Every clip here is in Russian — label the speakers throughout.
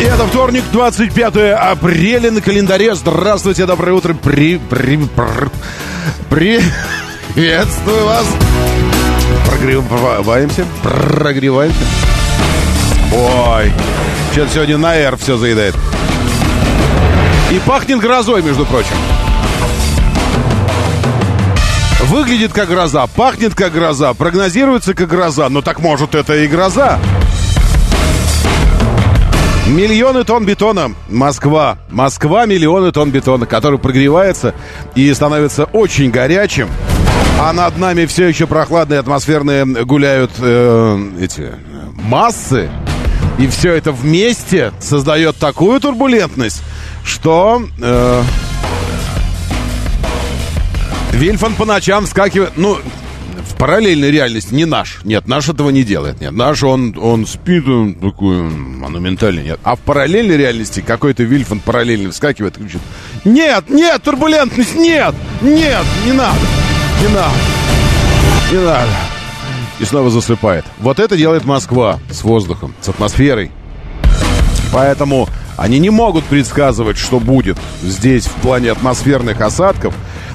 Speaker 1: И это вторник, 25 апреля на календаре. Здравствуйте, доброе утро. При, при, при, приветствую вас. Прогреваемся, прогреваемся. Ой, что-то сегодня на R все заедает. И пахнет грозой, между прочим. Выглядит как гроза, пахнет как гроза, прогнозируется как гроза. Но так может это и гроза. Миллионы тонн бетона. Москва. Москва миллионы тонн бетона, который прогревается и становится очень горячим. А над нами все еще прохладные атмосферные гуляют э, эти массы. И все это вместе создает такую турбулентность, что э, Вильфан по ночам вскакивает. Ну, в параллельной реальности не наш. Нет, наш этого не делает. Нет, наш он, он спит, он такой монументальный. Нет. А в параллельной реальности какой-то Вильфан параллельно вскакивает и кричит. Нет, нет, турбулентность, нет, нет, не надо, не надо, не надо. И снова засыпает. Вот это делает Москва с воздухом, с атмосферой. Поэтому они не могут предсказывать, что будет здесь в плане атмосферных осадков.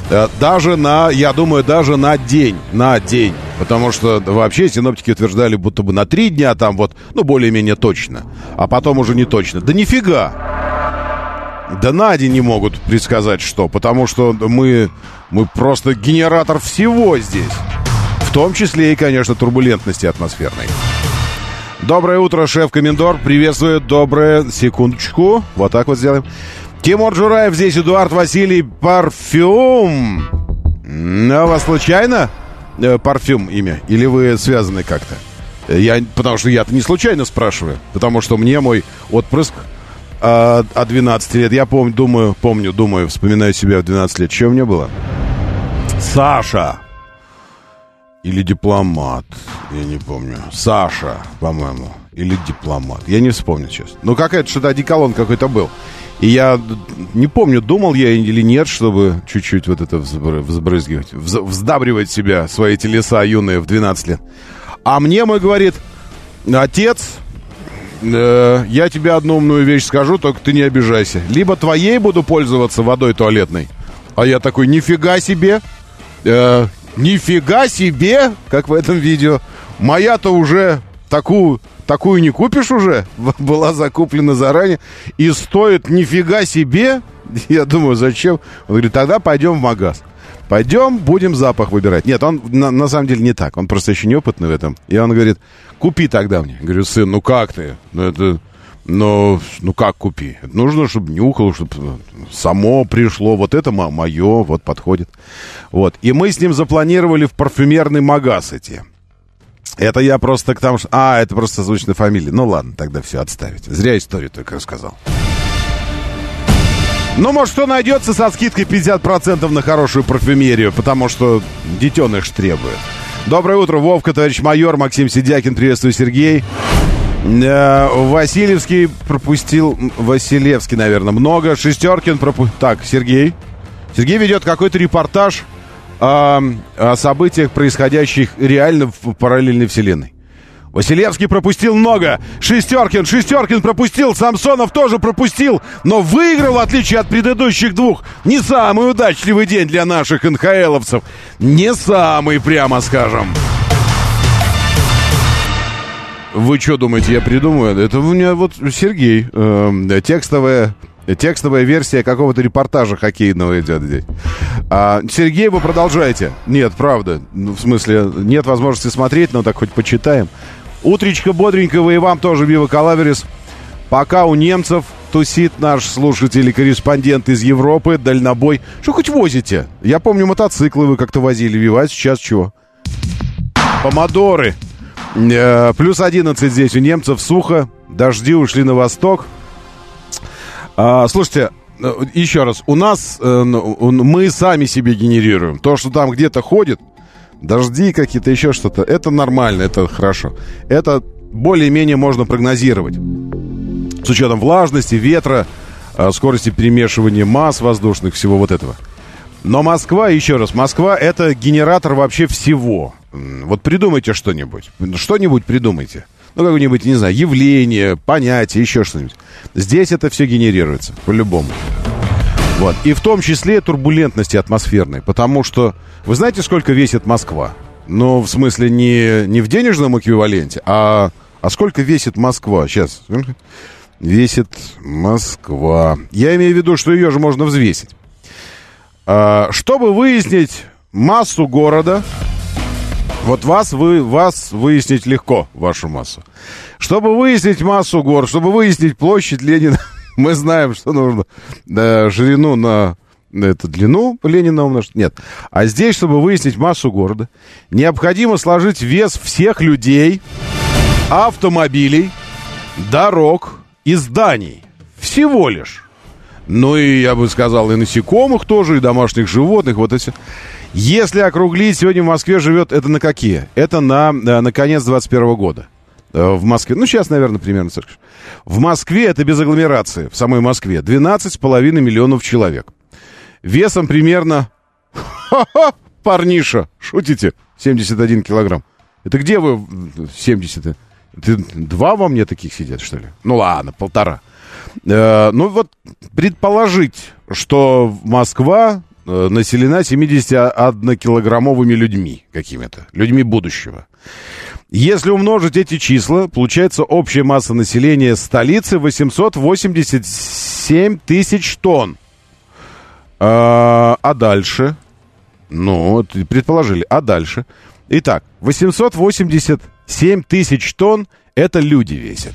Speaker 1: Э, даже на, я думаю, даже на день. На день. Потому что вообще синоптики утверждали, будто бы на три дня там вот, ну, более-менее точно. А потом уже не точно. Да нифига! Да на день не могут предсказать что. Потому что мы, мы просто генератор всего здесь. В том числе и, конечно, турбулентности атмосферной. Доброе утро, шеф-комендор. Приветствую. Доброе. Секундочку. Вот так вот сделаем. Тимур Джураев здесь, Эдуард Василий Парфюм. А вас случайно э, парфюм имя? Или вы связаны как-то? Я, потому что я-то не случайно спрашиваю. Потому что мне мой отпрыск э, от 12 лет, я помню, думаю, помню, думаю, вспоминаю себя в 12 лет. У меня было? Саша. Или дипломат. Я не помню. Саша, по-моему. Или дипломат. Я не вспомню сейчас. Ну, какая-то что-то одеколон какой-то был. И я не помню, думал я или нет, чтобы чуть-чуть вот это взбрызгивать, вздабривать себя, свои телеса юные в 12 лет. А мне мой говорит, отец, э, я тебе одну умную вещь скажу, только ты не обижайся. Либо твоей буду пользоваться водой туалетной, а я такой, нифига себе, э, нифига себе, как в этом видео. Моя-то уже такую такую не купишь уже, была закуплена заранее, и стоит нифига себе. Я думаю, зачем? Он говорит, тогда пойдем в магаз. Пойдем, будем запах выбирать. Нет, он на, на самом деле не так. Он просто еще неопытный в этом. И он говорит, купи тогда мне. Я говорю, сын, ну как ты? Ну это... Ну, ну как купи? нужно, чтобы нюхал, чтобы само пришло. Вот это мое, вот подходит. Вот. И мы с ним запланировали в парфюмерный магаз идти. Это я просто к тому, что... А, это просто звучная фамилия. Ну ладно, тогда все, отставить. Зря историю только рассказал. Ну, может, что найдется со скидкой 50% на хорошую парфюмерию, потому что детеныш требует. Доброе утро, Вовка, товарищ майор, Максим Сидякин, приветствую, Сергей. Э, Васильевский пропустил... Василевский, наверное, много. Шестеркин пропустил... Так, Сергей. Сергей ведет какой-то репортаж о, о событиях, происходящих реально в параллельной вселенной. Василевский пропустил много. Шестеркин, Шестеркин пропустил. Самсонов тоже пропустил. Но выиграл, в отличие от предыдущих двух. Не самый удачливый день для наших НХЛовцев. Не самый, прямо скажем. Вы что думаете, я придумаю? Это у меня вот Сергей. Э, текстовая Текстовая версия какого-то репортажа хоккейного идет здесь. А, Сергей, вы продолжайте. Нет, правда. Ну, в смысле, нет возможности смотреть, но так хоть почитаем. Утречка бодренького и вам тоже, Вива Калаверис. Пока у немцев тусит наш слушатель и корреспондент из Европы, дальнобой. Что хоть возите? Я помню, мотоциклы вы как-то возили, Вива, а сейчас чего? Помодоры. Э, плюс 11 здесь у немцев, сухо. дожди ушли на восток. А, слушайте, э, еще раз, у нас, э, мы сами себе генерируем. То, что там где-то ходит, дожди какие-то, еще что-то, это нормально, это хорошо. Это более-менее можно прогнозировать. С учетом влажности, ветра, э, скорости перемешивания масс воздушных, всего вот этого. Но Москва, еще раз, Москва это генератор вообще всего. Вот придумайте что-нибудь. Что-нибудь придумайте. Ну, какое-нибудь, не знаю, явление, понятие, еще что-нибудь. Здесь это все генерируется, по-любому. Вот. И в том числе турбулентности атмосферной. Потому что, вы знаете, сколько весит Москва? Ну, в смысле, не, не в денежном эквиваленте, а, а сколько весит Москва? Сейчас. Весит Москва. Я имею в виду, что ее же можно взвесить. А, чтобы выяснить массу города, вот вас, вы, вас выяснить легко, вашу массу. Чтобы выяснить массу гор, чтобы выяснить площадь Ленина, мы знаем, что нужно да, ширину на, эту длину Ленина умножить. Нет. А здесь, чтобы выяснить массу города, необходимо сложить вес всех людей, автомобилей, дорог и зданий. Всего лишь. Ну и, я бы сказал, и насекомых тоже, и домашних животных, вот эти. Если округлить, сегодня в Москве живет, это на какие? Это на, э, на конец 21 года. Э, в Москве, ну сейчас, наверное, примерно. В Москве, это без агломерации, в самой Москве, 12,5 миллионов человек. Весом примерно... Парниша, шутите? 71 килограмм. Это где вы 70 -то? Это два во мне таких сидят, что ли? Ну ладно, полтора. Э, ну вот предположить, что Москва населена 71-килограммовыми людьми какими-то, людьми будущего. Если умножить эти числа, получается общая масса населения столицы 887 тысяч тонн. А, а дальше? Ну, предположили. А дальше? Итак, 887 тысяч тонн это люди весят.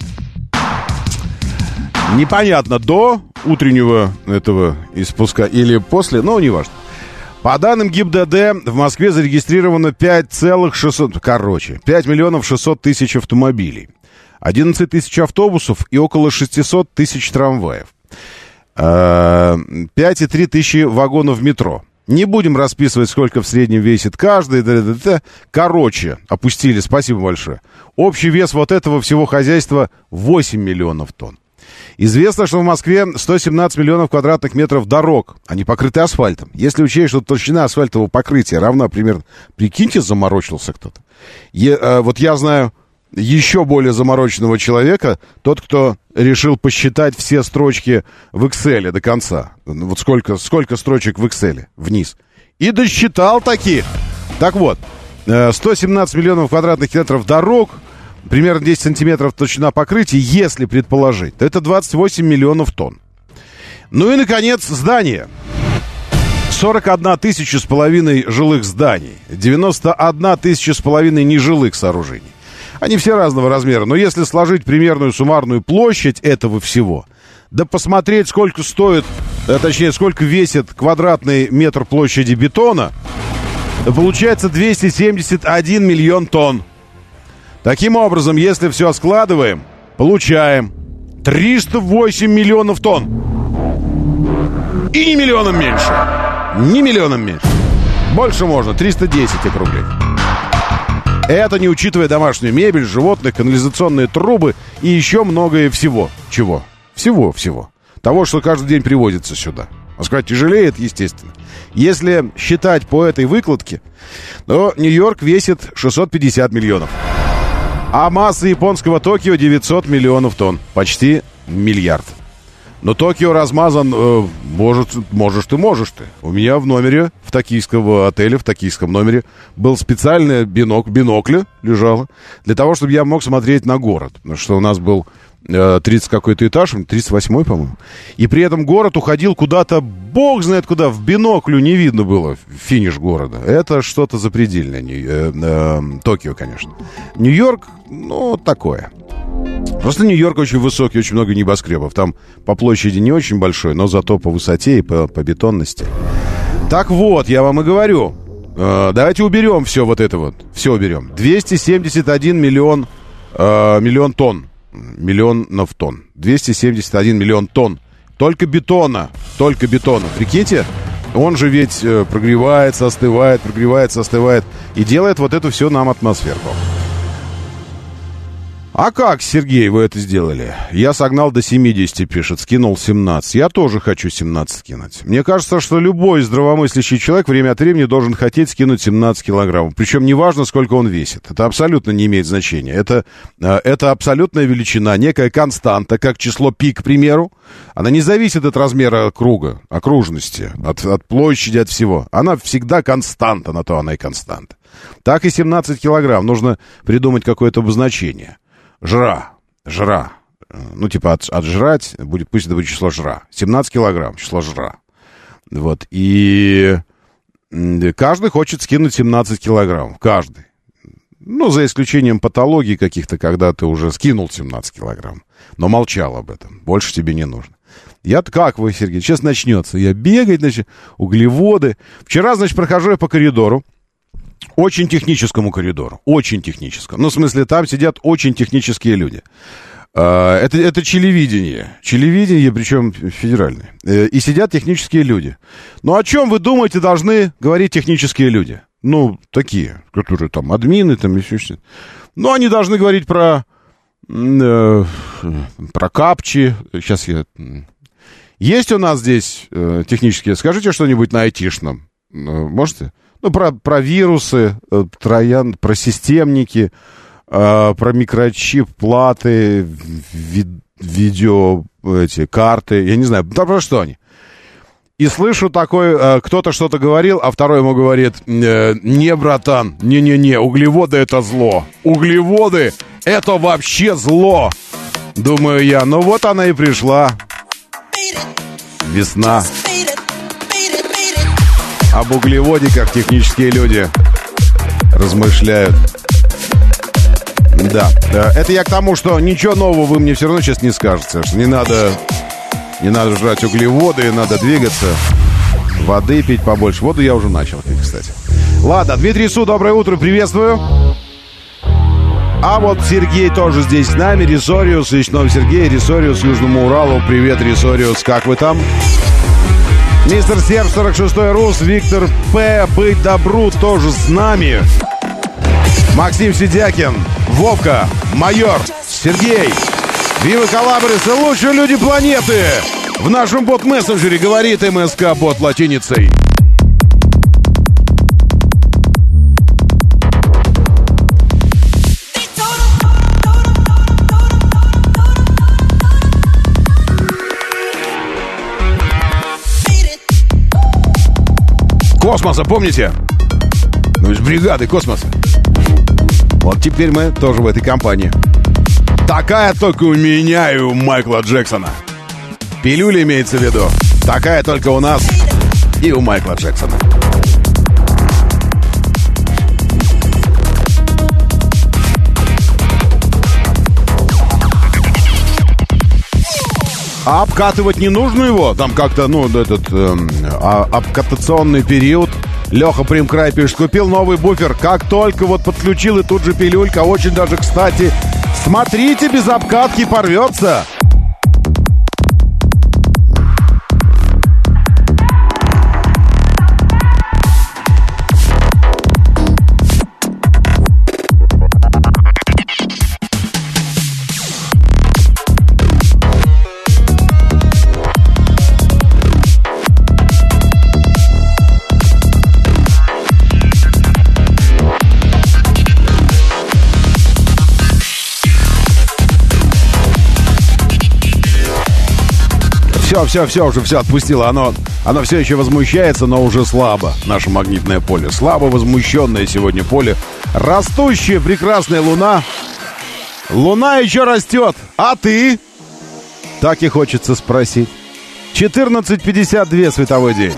Speaker 1: Непонятно, до утреннего этого испуска или после, но не важно. По данным ГИБДД, в Москве зарегистрировано 5,600... Короче, 5 миллионов 600 тысяч автомобилей, 11 тысяч автобусов и около 600 тысяч трамваев. 5,3 э, тысячи вагонов метро. Не будем расписывать, сколько в среднем весит каждый. Да, да, да. Короче, опустили, спасибо большое. Общий вес вот этого всего хозяйства 8 миллионов тонн. Известно, что в Москве 117 миллионов квадратных метров дорог, они покрыты асфальтом. Если учесть, что толщина асфальтового покрытия равна примерно... Прикиньте, заморочился кто-то. Е, э, вот я знаю еще более замороченного человека, тот, кто решил посчитать все строчки в Excel до конца. Вот сколько, сколько строчек в Excel вниз. И досчитал таких. Так вот, 117 э, миллионов квадратных метров дорог, примерно 10 сантиметров толщина покрытия, если предположить, то это 28 миллионов тонн. Ну и, наконец, здание. 41 тысяча с половиной жилых зданий, 91 тысяча с половиной нежилых сооружений. Они все разного размера, но если сложить примерную суммарную площадь этого всего, да посмотреть, сколько стоит, а точнее, сколько весит квадратный метр площади бетона, получается 271 миллион тонн. Таким образом, если все складываем, получаем 308 миллионов тонн. И не миллионом меньше. Не миллионом меньше. Больше можно, 310 округлить. Это не учитывая домашнюю мебель, животных, канализационные трубы и еще многое всего. Чего? Всего-всего. Того, что каждый день приводится сюда. Москва тяжелеет, естественно. Если считать по этой выкладке, то Нью-Йорк весит 650 миллионов. А масса японского Токио 900 миллионов тонн. Почти миллиард. Но Токио размазан, э, может, можешь ты, можешь ты. У меня в номере, в токийском отеле, в токийском номере, был специальный бинок, бинокля лежало, для того, чтобы я мог смотреть на город. Потому что у нас был 30 э, какой-то этаж, 38-й, по-моему. И при этом город уходил куда-то, бог знает куда, в биноклю не видно было финиш города. Это что-то запредельное. Э, э, Токио, конечно. Нью-Йорк, ну, такое. Просто Нью-Йорк очень высокий, очень много небоскребов. Там по площади не очень большой, но зато по высоте и по, по бетонности. Так вот, я вам и говорю. Э, давайте уберем все вот это вот. Все уберем. 271 миллион, э, миллион тонн миллионов тонн. 271 миллион тонн. Только бетона. Только бетона. Прикиньте, он же ведь э, прогревается, остывает, прогревается, остывает. И делает вот эту все нам атмосферку. А как, Сергей, вы это сделали? Я согнал до 70, пишет, скинул 17. Я тоже хочу 17 скинуть. Мне кажется, что любой здравомыслящий человек время от времени должен хотеть скинуть 17 килограммов. Причем неважно, сколько он весит. Это абсолютно не имеет значения. Это, э, это абсолютная величина, некая константа, как число пи, к примеру. Она не зависит от размера круга, окружности, от, от площади, от всего. Она всегда константа, на то она и константа. Так и 17 килограмм. Нужно придумать какое-то обозначение. Жра. Жра. Ну, типа, от, отжрать, будет, пусть это будет число жра. 17 килограмм, число жра. Вот. И каждый хочет скинуть 17 килограмм. Каждый. Ну, за исключением патологии каких-то, когда ты уже скинул 17 килограмм. Но молчал об этом. Больше тебе не нужно. Я как вы, Сергей? Сейчас начнется. Я бегать, значит, углеводы. Вчера, значит, прохожу я по коридору. Очень техническому коридору. Очень техническому. Ну, в смысле, там сидят очень технические люди. А, это, это телевидение. Телевидение, причем федеральное. Э, и сидят технические люди. Ну, о чем, вы думаете, должны говорить технические люди? Ну, такие, которые там админы, там еще что-то. Ну, они должны говорить про, э, про капчи. Сейчас я... Есть у нас здесь э, технические? Скажите что-нибудь на айтишном. Э, можете? Ну, про, про вирусы, э, троян, про системники, э, про микрочип, платы, ви, видео, эти, карты, я не знаю, да про что они. И слышу такой, э, кто-то что-то говорил, а второй ему говорит, э, не, братан, не-не-не, углеводы это зло. Углеводы это вообще зло. Думаю я, ну вот она и пришла. Весна об углеводиках технические люди размышляют. Да, это я к тому, что ничего нового вы мне все равно сейчас не скажете, что не надо, не надо жрать углеводы, надо двигаться, воды пить побольше. Воду я уже начал пить, кстати. Ладно, Дмитрий Су, доброе утро, приветствую. А вот Сергей тоже здесь с нами, Рисориус, Речной Сергей, Рисориус, Южному Уралу. Привет, Рисориус, как вы там? Мистер Серб 46 Рус, Виктор П. Быть добру тоже с нами. Максим Сидякин, Вовка, Майор, Сергей. Вива Калабрис, лучшие люди планеты. В нашем бот-мессенджере говорит МСК бот латиницей. Космоса, помните? Ну, из бригады космоса. Вот теперь мы тоже в этой компании. Такая только у меня и у Майкла Джексона. Пилюля имеется в виду. Такая только у нас и у Майкла Джексона. А обкатывать не нужно его? Там как-то, ну, этот э, обкатационный период. Леха Примкрай пишет, купил новый буфер. Как только вот подключил, и тут же пилюлька. Очень даже кстати. Смотрите, без обкатки порвется. Все, все, все, уже все отпустило. Оно, оно все еще возмущается, но уже слабо. Наше магнитное поле. Слабо возмущенное сегодня поле. Растущая прекрасная луна. Луна еще растет. А ты? Так и хочется спросить. 14.52 световой день.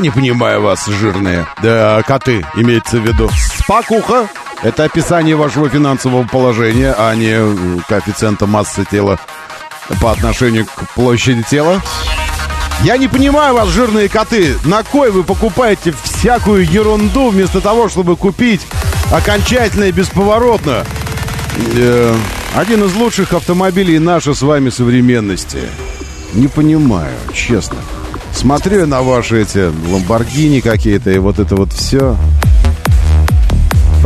Speaker 1: Не понимаю вас, жирные да, коты, имеется в виду. Спакуха – это описание вашего финансового положения, а не э, коэффициента массы тела по отношению к площади тела. Я не понимаю вас, жирные коты. На кой вы покупаете всякую ерунду вместо того, чтобы купить окончательно и бесповоротно э, один из лучших автомобилей нашей с вами современности? Не понимаю, честно. Смотрю на ваши эти ламборгини какие-то и вот это вот все.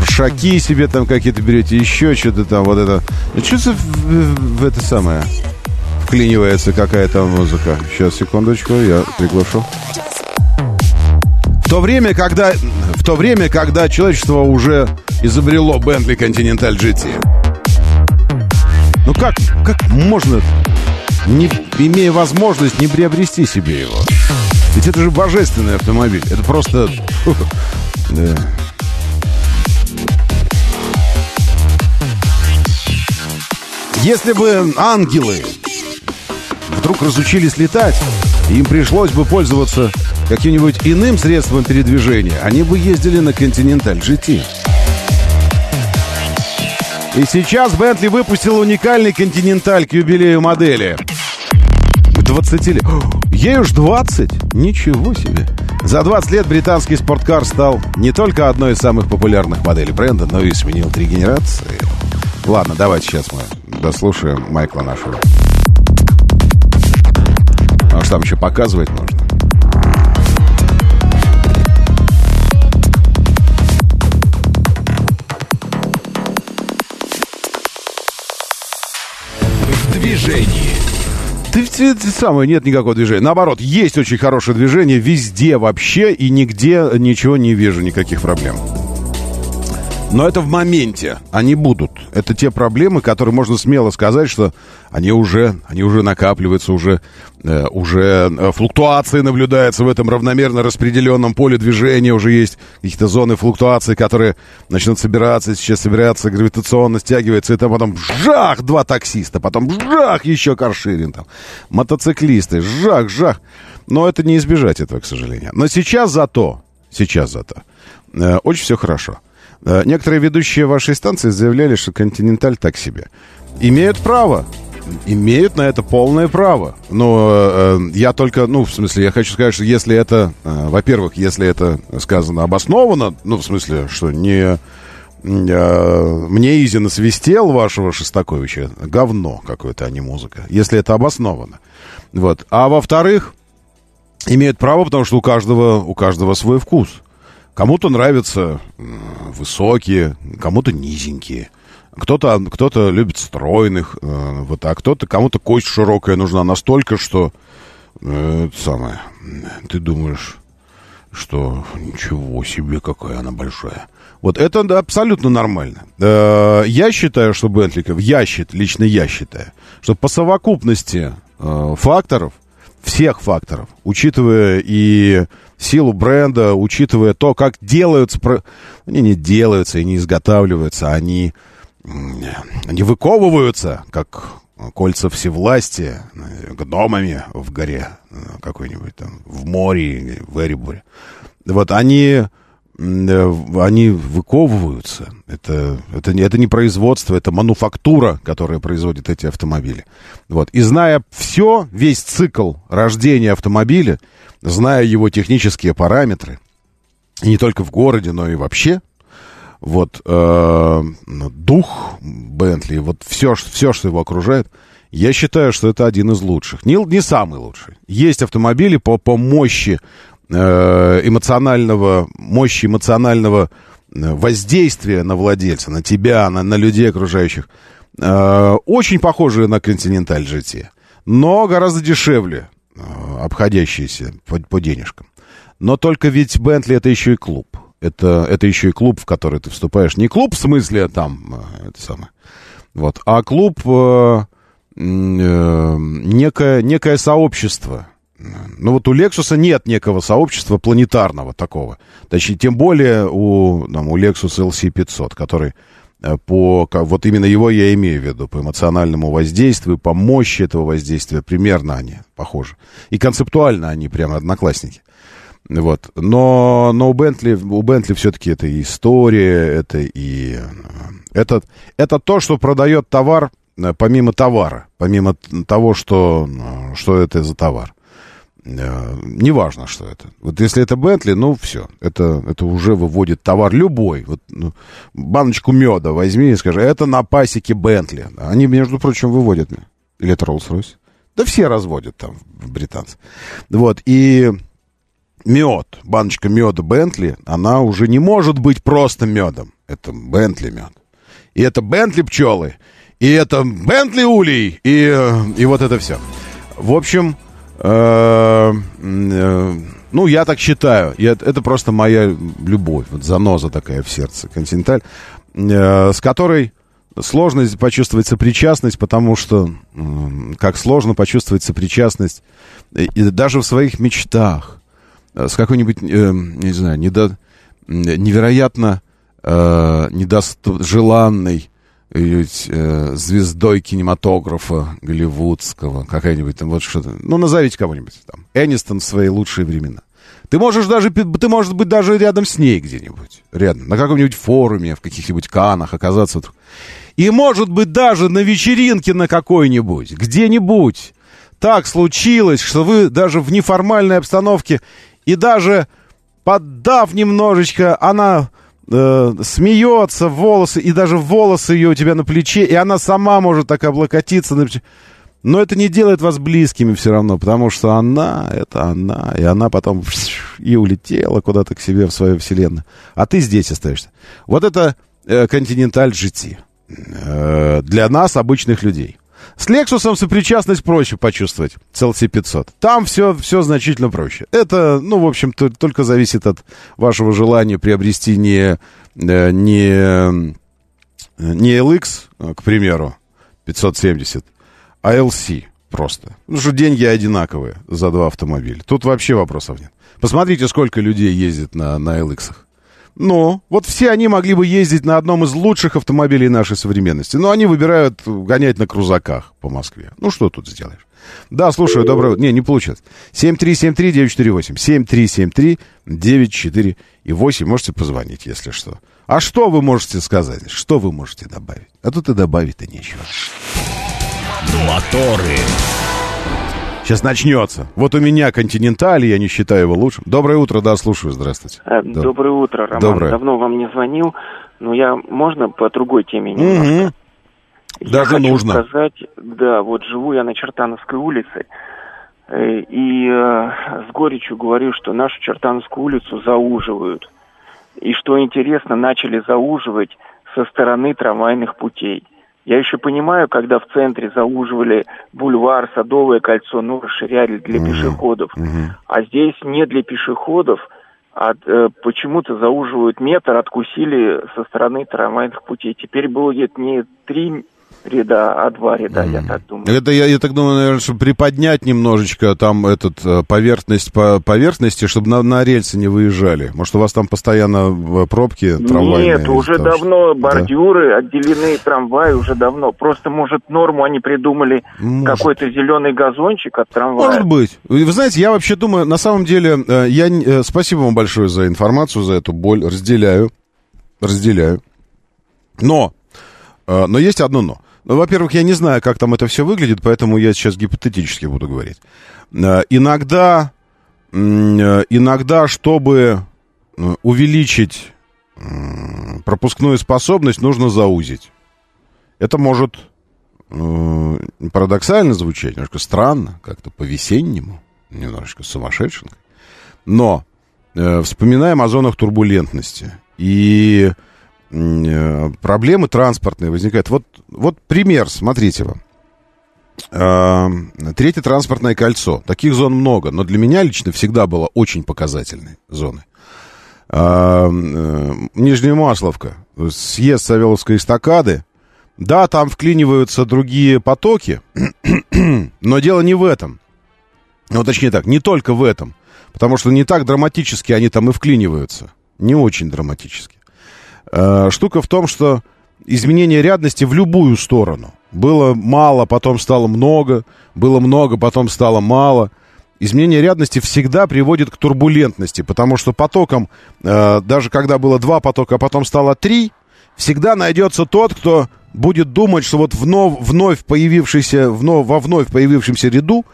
Speaker 1: Шаки себе там какие-то берете, еще что-то там, вот это. Что в, в это самое? Вклинивается какая-то музыка. Сейчас, секундочку, я приглашу. В то время, когда, в то время, когда человечество уже изобрело Bentley Continental GT. Ну как, как можно, не имея возможность, не приобрести себе его? Ведь это же божественный автомобиль. Это просто... Да. Если бы ангелы вдруг разучились летать, им пришлось бы пользоваться каким-нибудь иным средством передвижения, они бы ездили на Continental GT. И сейчас Бентли выпустил уникальный Continental к юбилею модели. К 20 лет. Ей уж 20? Ничего себе. За 20 лет британский спорткар стал не только одной из самых популярных моделей бренда, но и сменил три генерации. Ладно, давайте сейчас мы дослушаем Майкла нашего. А что там еще показывать нужно?
Speaker 2: Движении.
Speaker 1: Ты, ты, ты самое, нет никакого движения. Наоборот, есть очень хорошее движение везде вообще, и нигде ничего не вижу, никаких проблем. Но это в моменте. Они будут. Это те проблемы, которые можно смело сказать, что они уже, они уже накапливаются, уже, э, уже э, флуктуации наблюдаются в этом равномерно распределенном поле движения. Уже есть какие-то зоны флуктуации, которые начнут собираться, сейчас собираться, гравитационно стягивается. Это потом жах, два таксиста, потом жах, еще карширин там. Мотоциклисты, жах, жах. Но это не избежать этого, к сожалению. Но сейчас зато, сейчас зато, э, очень все хорошо. Э, некоторые ведущие вашей станции заявляли, что «Континенталь» так себе. Имеют право. Имеют на это полное право. Но э, я только, ну, в смысле, я хочу сказать, что если это, э, во-первых, если это сказано обоснованно, ну, в смысле, что не... Э, мне Изи насвистел вашего Шостаковича. Говно какое-то, а не музыка. Если это обосновано. Вот. А во-вторых, имеют право, потому что у каждого, у каждого свой вкус. Кому-то нравятся высокие, кому-то низенькие. Кто-то кто любит стройных, э, вот, а кто-то, кому-то кость широкая нужна настолько, что э, это самое, ты думаешь, что ничего себе, какая она большая. Вот это абсолютно нормально. Э, я считаю, что Бентликов, я считаю, лично я считаю, что по совокупности э, факторов, всех факторов, учитывая и силу бренда, учитывая то, как делаются... Они не делаются и не изготавливаются, они, они выковываются, как кольца всевластия гномами в горе какой-нибудь там, в море, в Эребуре. Вот они, они выковываются. Это, это, это не производство, это мануфактура, которая производит эти автомобили. Вот. И зная все, весь цикл рождения автомобиля, зная его технические параметры, и не только в городе, но и вообще, вот э, дух Бентли, вот все, все, что его окружает, я считаю, что это один из лучших. Не, не самый лучший. Есть автомобили по, по мощи э, эмоционального, мощи эмоционального э, воздействия на владельца, на тебя, на, на людей окружающих. Э, очень похожие на Continental GT, но гораздо дешевле. Э, обходящиеся по, по денежкам. Но только ведь Бентли это еще и клуб. Это, это еще и клуб, в который ты вступаешь. Не клуб в смысле там, э, это самое, вот, а клуб э, э, некое, некое сообщество. Ну вот у Лексуса нет некого сообщества планетарного такого. Точнее, тем более у, там, у Lexus LC500, который Э, по, вот именно его я имею в виду, по эмоциональному воздействию, по мощи этого воздействия, примерно они похожи. И концептуально они прямо одноклассники. Вот. Но, но у Бентли, у Бентли все-таки это и история, это и... Это, это то, что продает товар помимо товара, помимо того, что, что это за товар. Неважно, что это. Вот если это Бентли, ну все, это, это уже выводит товар любой. Вот, ну, баночку меда возьми и скажи, это на пасеке Бентли. Они, между прочим, выводят. Или это Роллс-Ройс? Да все разводят там, британцы. Вот, и мед, баночка меда Бентли, она уже не может быть просто медом. Это Бентли мед. И это Бентли пчелы, и это Бентли улей, и, и вот это все. В общем, э, э, ну, я так считаю. Я, это просто моя любовь, вот заноза такая в сердце, континенталь, э, с которой сложно почувствовать сопричастность, потому что как сложно почувствовать сопричастность и даже в своих мечтах э, с какой-нибудь, э, не знаю, недо, невероятно э, недост... желанной э, звездой кинематографа голливудского, какая-нибудь там вот что-то. Ну, назовите кого-нибудь там. Энистон в свои лучшие времена. Ты можешь даже, ты можешь быть даже рядом с ней где-нибудь. Рядом. На каком-нибудь форуме, в каких-нибудь канах оказаться. И, может быть, даже на вечеринке на какой-нибудь, где-нибудь. Так случилось, что вы даже в неформальной обстановке и даже поддав немножечко, она э, смеется волосы, и даже волосы ее у тебя на плече, и она сама может так облокотиться на плече. Но это не делает вас близкими все равно, потому что она, это она, и она потом и улетела куда-то к себе в свою вселенную. А ты здесь остаешься. Вот это э, континенталь GT. Э, для нас, обычных людей. С Lexus сопричастность проще почувствовать, с LC500. Там все, все значительно проще. Это, ну, в общем, только зависит от вашего желания приобрести не, э, не, не LX, к примеру, 570, а LC просто. Потому что деньги одинаковые за два автомобиля. Тут вообще вопросов нет. Посмотрите, сколько людей ездит на, на LX. -ах. Ну, вот все они могли бы ездить на одном из лучших автомобилей нашей современности. Но они выбирают гонять на крузаках по Москве. Ну, что тут сделаешь? Да, слушаю, доброе. Не, не получилось. 7373948. 7373948. Можете позвонить, если что. А что вы можете сказать? Что вы можете добавить? А тут и добавить-то нечего.
Speaker 2: Моторы.
Speaker 1: Сейчас начнется. Вот у меня «Континенталь», я не считаю его лучшим. Доброе утро, да, слушаю, здравствуйте.
Speaker 3: Э, доброе утро, Роман. Доброе. Давно вам не звонил, но я, можно по другой теме немножко?
Speaker 1: Угу. Даже
Speaker 3: хочу
Speaker 1: нужно.
Speaker 3: сказать, да, вот живу я на Чертановской улице, э, и э, с горечью говорю, что нашу Чертановскую улицу зауживают. И что интересно, начали зауживать со стороны трамвайных путей. Я еще понимаю, когда в центре зауживали бульвар, Садовое кольцо, ну, расширяли для mm-hmm. пешеходов. Mm-hmm. А здесь не для пешеходов, а э, почему-то зауживают метр, откусили со стороны трамвайных путей. Теперь будет не три ряда, а два ряда, mm. я так думаю.
Speaker 1: Это я, я так думаю, наверное, чтобы приподнять немножечко там этот э, поверхность по поверхности, чтобы на, на рельсы не выезжали. Может, у вас там постоянно э, пробки трамвайные?
Speaker 3: Нет, уже давно что... бордюры да? отделены трамваи уже давно. Просто, может, норму они придумали какой-то зеленый газончик от трамвая.
Speaker 1: Может быть. Вы знаете, я вообще думаю, на самом деле, э, я спасибо вам большое за информацию, за эту боль. Разделяю. Разделяю. Но но есть одно но. Ну, во-первых, я не знаю, как там это все выглядит, поэтому я сейчас гипотетически буду говорить. Э, иногда, э, иногда, чтобы э, увеличить пропускную способность, нужно заузить. Это может парадоксально звучать, немножко странно, как-то по-весеннему, немножечко сумасшедшим. Но вспоминаем о зонах турбулентности. И проблемы транспортные возникают. Вот, вот пример, смотрите вам. А, третье транспортное кольцо. Таких зон много, но для меня лично всегда было очень показательной зоны. Э, Нижняя Масловка, съезд Савеловской эстакады. Да, там вклиниваются другие потоки, но дело не в этом. Ну, точнее так, не только в этом. Потому что не так драматически они там и вклиниваются. Не очень драматически. Э, штука в том, что изменение рядности в любую сторону. Было мало, потом стало много, было много, потом стало мало. изменение рядности всегда приводит к турбулентности, потому что потоком, э, даже когда было два потока, а потом стало три, всегда найдется тот, кто будет думать, что вот вновь, вновь появившийся, вновь, во вновь появившемся ряду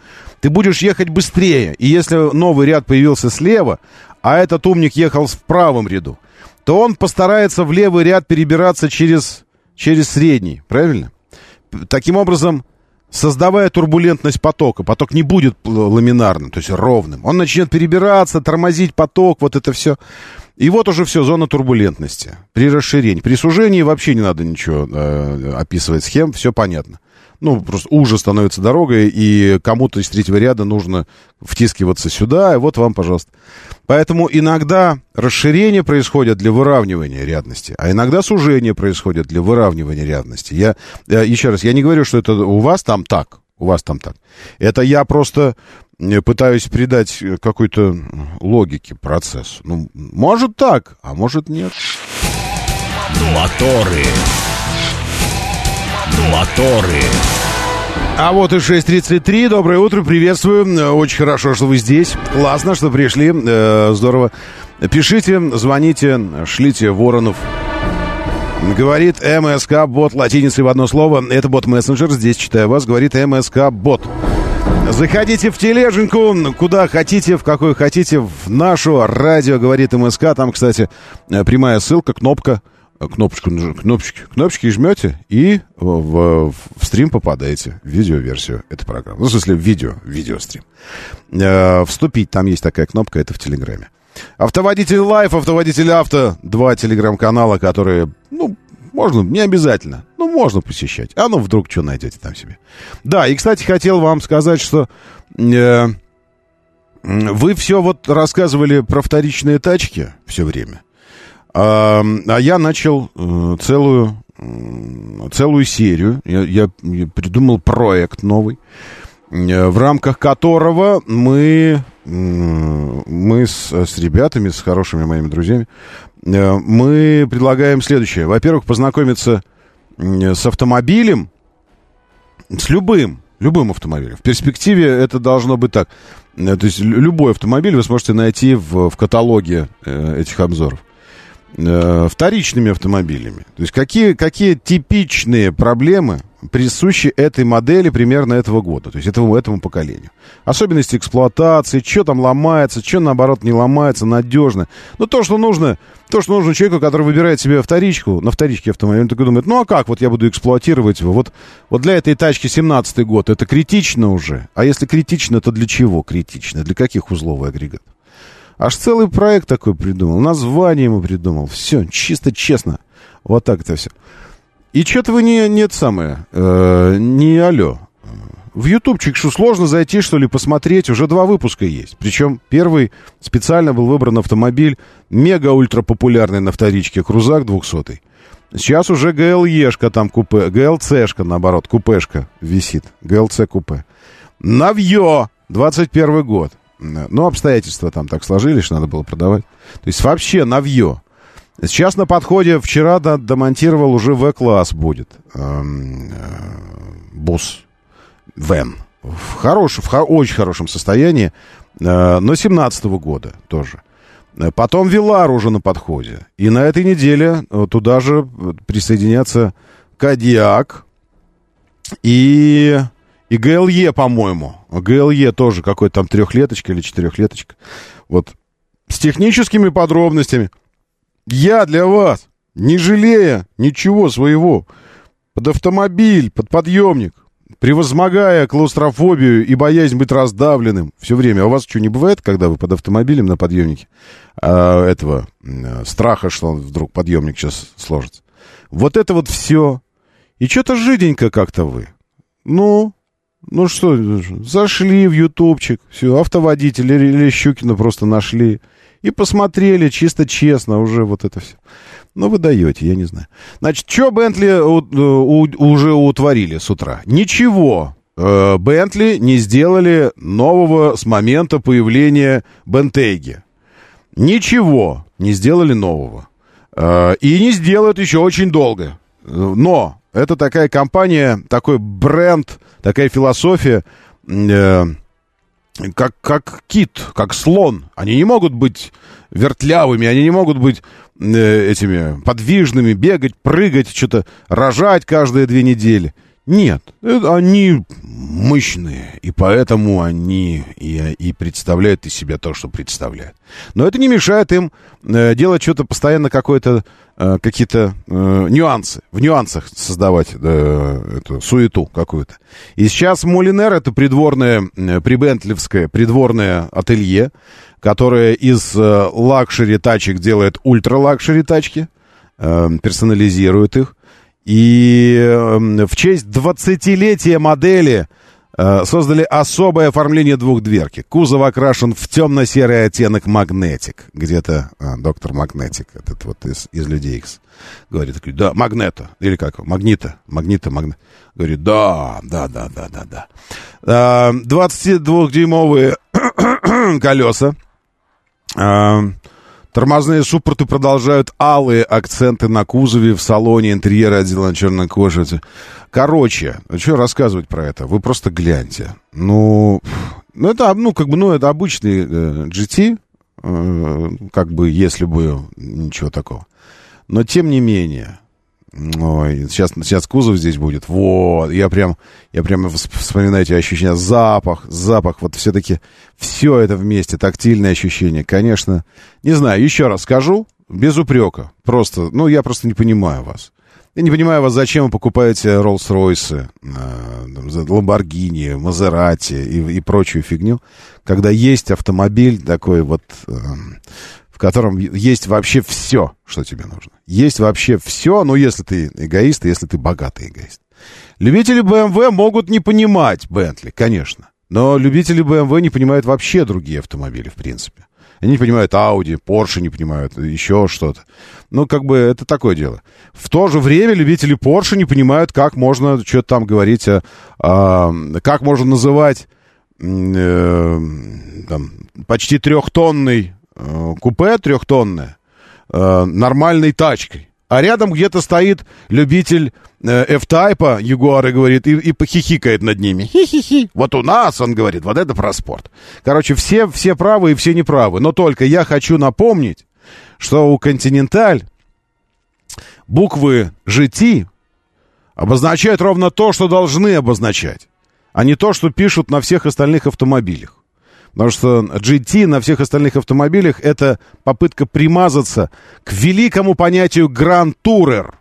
Speaker 1: ты будешь ехать быстрее. И если новый ряд появился слева, а этот умник ехал в правом ряду, то он постарается в левый ряд перебираться через, через средний, правильно? Таким образом, создавая турбулентность потока, поток не будет ламинарным, то есть ровным. Он начнет перебираться, тормозить поток, вот это все. И вот уже все, зона турбулентности. При расширении. При сужении вообще не надо ничего э, описывать схем, все понятно ну, просто уже становится дорогой, и кому-то из третьего ряда нужно втискиваться сюда, и вот вам, пожалуйста. Поэтому иногда расширение происходит для выравнивания рядности, а иногда сужение происходит для выравнивания рядности. Я, я еще раз, я не говорю, что это у вас там так, у вас там так. Это я просто э, пытаюсь придать какой-то логике процессу. Ну, может так, а может нет.
Speaker 2: Моторы. Моторы.
Speaker 1: А вот и 6.33. Доброе утро, приветствую. Очень хорошо, что вы здесь. Классно, что пришли. Э, здорово. Пишите, звоните, шлите воронов. Говорит МСК бот латиницей в одно слово. Это бот мессенджер. Здесь читаю вас. Говорит МСК бот. Заходите в тележеньку, куда хотите, в какой хотите, в нашу радио, говорит МСК. Там, кстати, прямая ссылка, кнопка кнопочку, кнопочки, кнопочки жмете и в, в, в стрим попадаете, в видеоверсию этой программы. Ну, в смысле, в видео, видеострим. Э, вступить, там есть такая кнопка, это в Телеграме. Автоводитель Life, Автоводитель Авто, два телеграм-канала, которые, ну, можно, не обязательно, ну, можно посещать. А ну, вдруг что найдете там себе. Да, и, кстати, хотел вам сказать, что... Э, вы все вот рассказывали про вторичные тачки все время. А, а я начал э, целую, целую серию. Я, я, придумал проект новый, э, в рамках которого мы, мы с, с ребятами, с хорошими моими друзьями, э, мы предлагаем следующее. Во-первых, познакомиться с автомобилем, с любым, любым автомобилем. В перспективе это должно быть так. То есть любой автомобиль вы сможете найти в, в каталоге этих обзоров э, вторичными автомобилями. То есть какие, какие типичные проблемы присущи этой модели примерно этого года, то есть этому, этому поколению. Особенности эксплуатации, что там ломается, что наоборот не ломается, надежно. Ну, то, что нужно, то, что нужно человеку, который выбирает себе вторичку, на вторичке автомобиля, он такой думает, ну, а как вот я буду эксплуатировать его? Вот, вот для этой тачки 17 год, это критично уже. А если критично, то для чего критично? Для каких узлов и агрегатов? Аж целый проект такой придумал. Название ему придумал. Все, чисто честно. Вот так это все. И что-то вы не, нет самое, э, не алло. В ютубчик что, сложно зайти, что ли, посмотреть? Уже два выпуска есть. Причем первый специально был выбран автомобиль мега-ультра популярный на вторичке, Крузак 200 Сейчас уже ГЛЕшка там купе, ГЛЦшка, наоборот, купешка висит. ГЛЦ купе. Навье, 21 год. Ну, обстоятельства там так сложились, что надо было продавать. То есть вообще навье. Сейчас на подходе, вчера домонтировал, уже В-класс будет. Эм, э, бус. Вен. В, хорош, в хо- очень хорошем состоянии. Э, но 17 -го года тоже. Потом Вилар уже на подходе. И на этой неделе э, туда же присоединятся Кадиак и и ГЛЕ, по-моему. ГЛЕ тоже какой-то там трехлеточка или четырехлеточка. Вот. С техническими подробностями. Я для вас, не жалея ничего своего, под автомобиль, под подъемник, превозмогая клаустрофобию и боязнь быть раздавленным все время. А у вас что, не бывает, когда вы под автомобилем на подъемнике а, этого а, страха, что вдруг подъемник сейчас сложится? Вот это вот все. И что-то жиденько как-то вы. Ну, ну что, зашли в ютубчик, все, автоводитель или Щукина просто нашли. И посмотрели чисто честно уже вот это все. Ну, вы даете, я не знаю. Значит, что Бентли у, у, уже утворили с утра? Ничего. Э, Бентли не сделали нового с момента появления Бентейги. Ничего не сделали нового. Э, и не сделают еще очень долго. Но это такая компания, такой бренд, такая философия, э, как, как кит, как слон. Они не могут быть вертлявыми, они не могут быть э, этими подвижными, бегать, прыгать, что-то рожать каждые две недели. Нет, это, они мощные, и поэтому они и, и представляют из себя то, что представляют. Но это не мешает им э, делать что-то постоянно какое-то, какие-то э, нюансы, в нюансах создавать э, эту суету какую-то. И сейчас Молинер, это придворное, э, прибентливское придворное ателье, которое из э, luxury тачек делает ultra-luxury тачки, э, персонализирует их. И эм, в честь 20-летия модели э, создали особое оформление двухдверки. Кузов окрашен в темно-серый оттенок Magnetic. Где-то а, доктор Магнетик, этот вот из, из Людей Икс, говорит, такой, да, магнета, или как, магнита, магнита, магнит. Говорит, да, да, да, да, да, да. А, 22-дюймовые колеса. А, Тормозные суппорты продолжают алые акценты на кузове, в салоне, интерьеры отделаны черной кожей. Короче, что рассказывать про это? Вы просто гляньте. Ну, ну это, ну, как бы, ну, это обычный э, GT, э, как бы, если бы ничего такого. Но, тем не менее, Ой, сейчас, сейчас кузов здесь будет. Вот, я прям, я прям вспоминаю эти ощущения. Запах, запах, вот все-таки все это вместе, тактильное ощущение. Конечно, не знаю, еще раз скажу, без упрека. Просто, ну, я просто не понимаю вас. Я не понимаю вас, зачем вы покупаете Роллс-Ройсы, Ламборгини, Мазерати и, и прочую фигню, когда есть автомобиль такой вот э, котором есть вообще все, что тебе нужно. Есть вообще все, ну, если ты эгоист, если ты богатый эгоист. Любители BMW могут не понимать Бентли, конечно. Но любители BMW не понимают вообще другие автомобили, в принципе. Они понимают Audi, Porsche не понимают, еще что-то. Ну, как бы это такое дело. В то же время любители Porsche не понимают, как можно что-то там говорить, о, о, как можно называть э, там, почти трехтонный Э, купе трехтонное э, нормальной тачкой. А рядом где-то стоит любитель э, F-Type, Ягуар, и говорит, и, и похихикает над ними. Хи-хи-хи. Вот у нас, он говорит, вот это про спорт. Короче, все, все правы и все неправы. Но только я хочу напомнить, что у Continental буквы GT обозначают ровно то, что должны обозначать, а не то, что пишут на всех остальных автомобилях. Потому что GT на всех остальных автомобилях это попытка примазаться к великому понятию Tourer,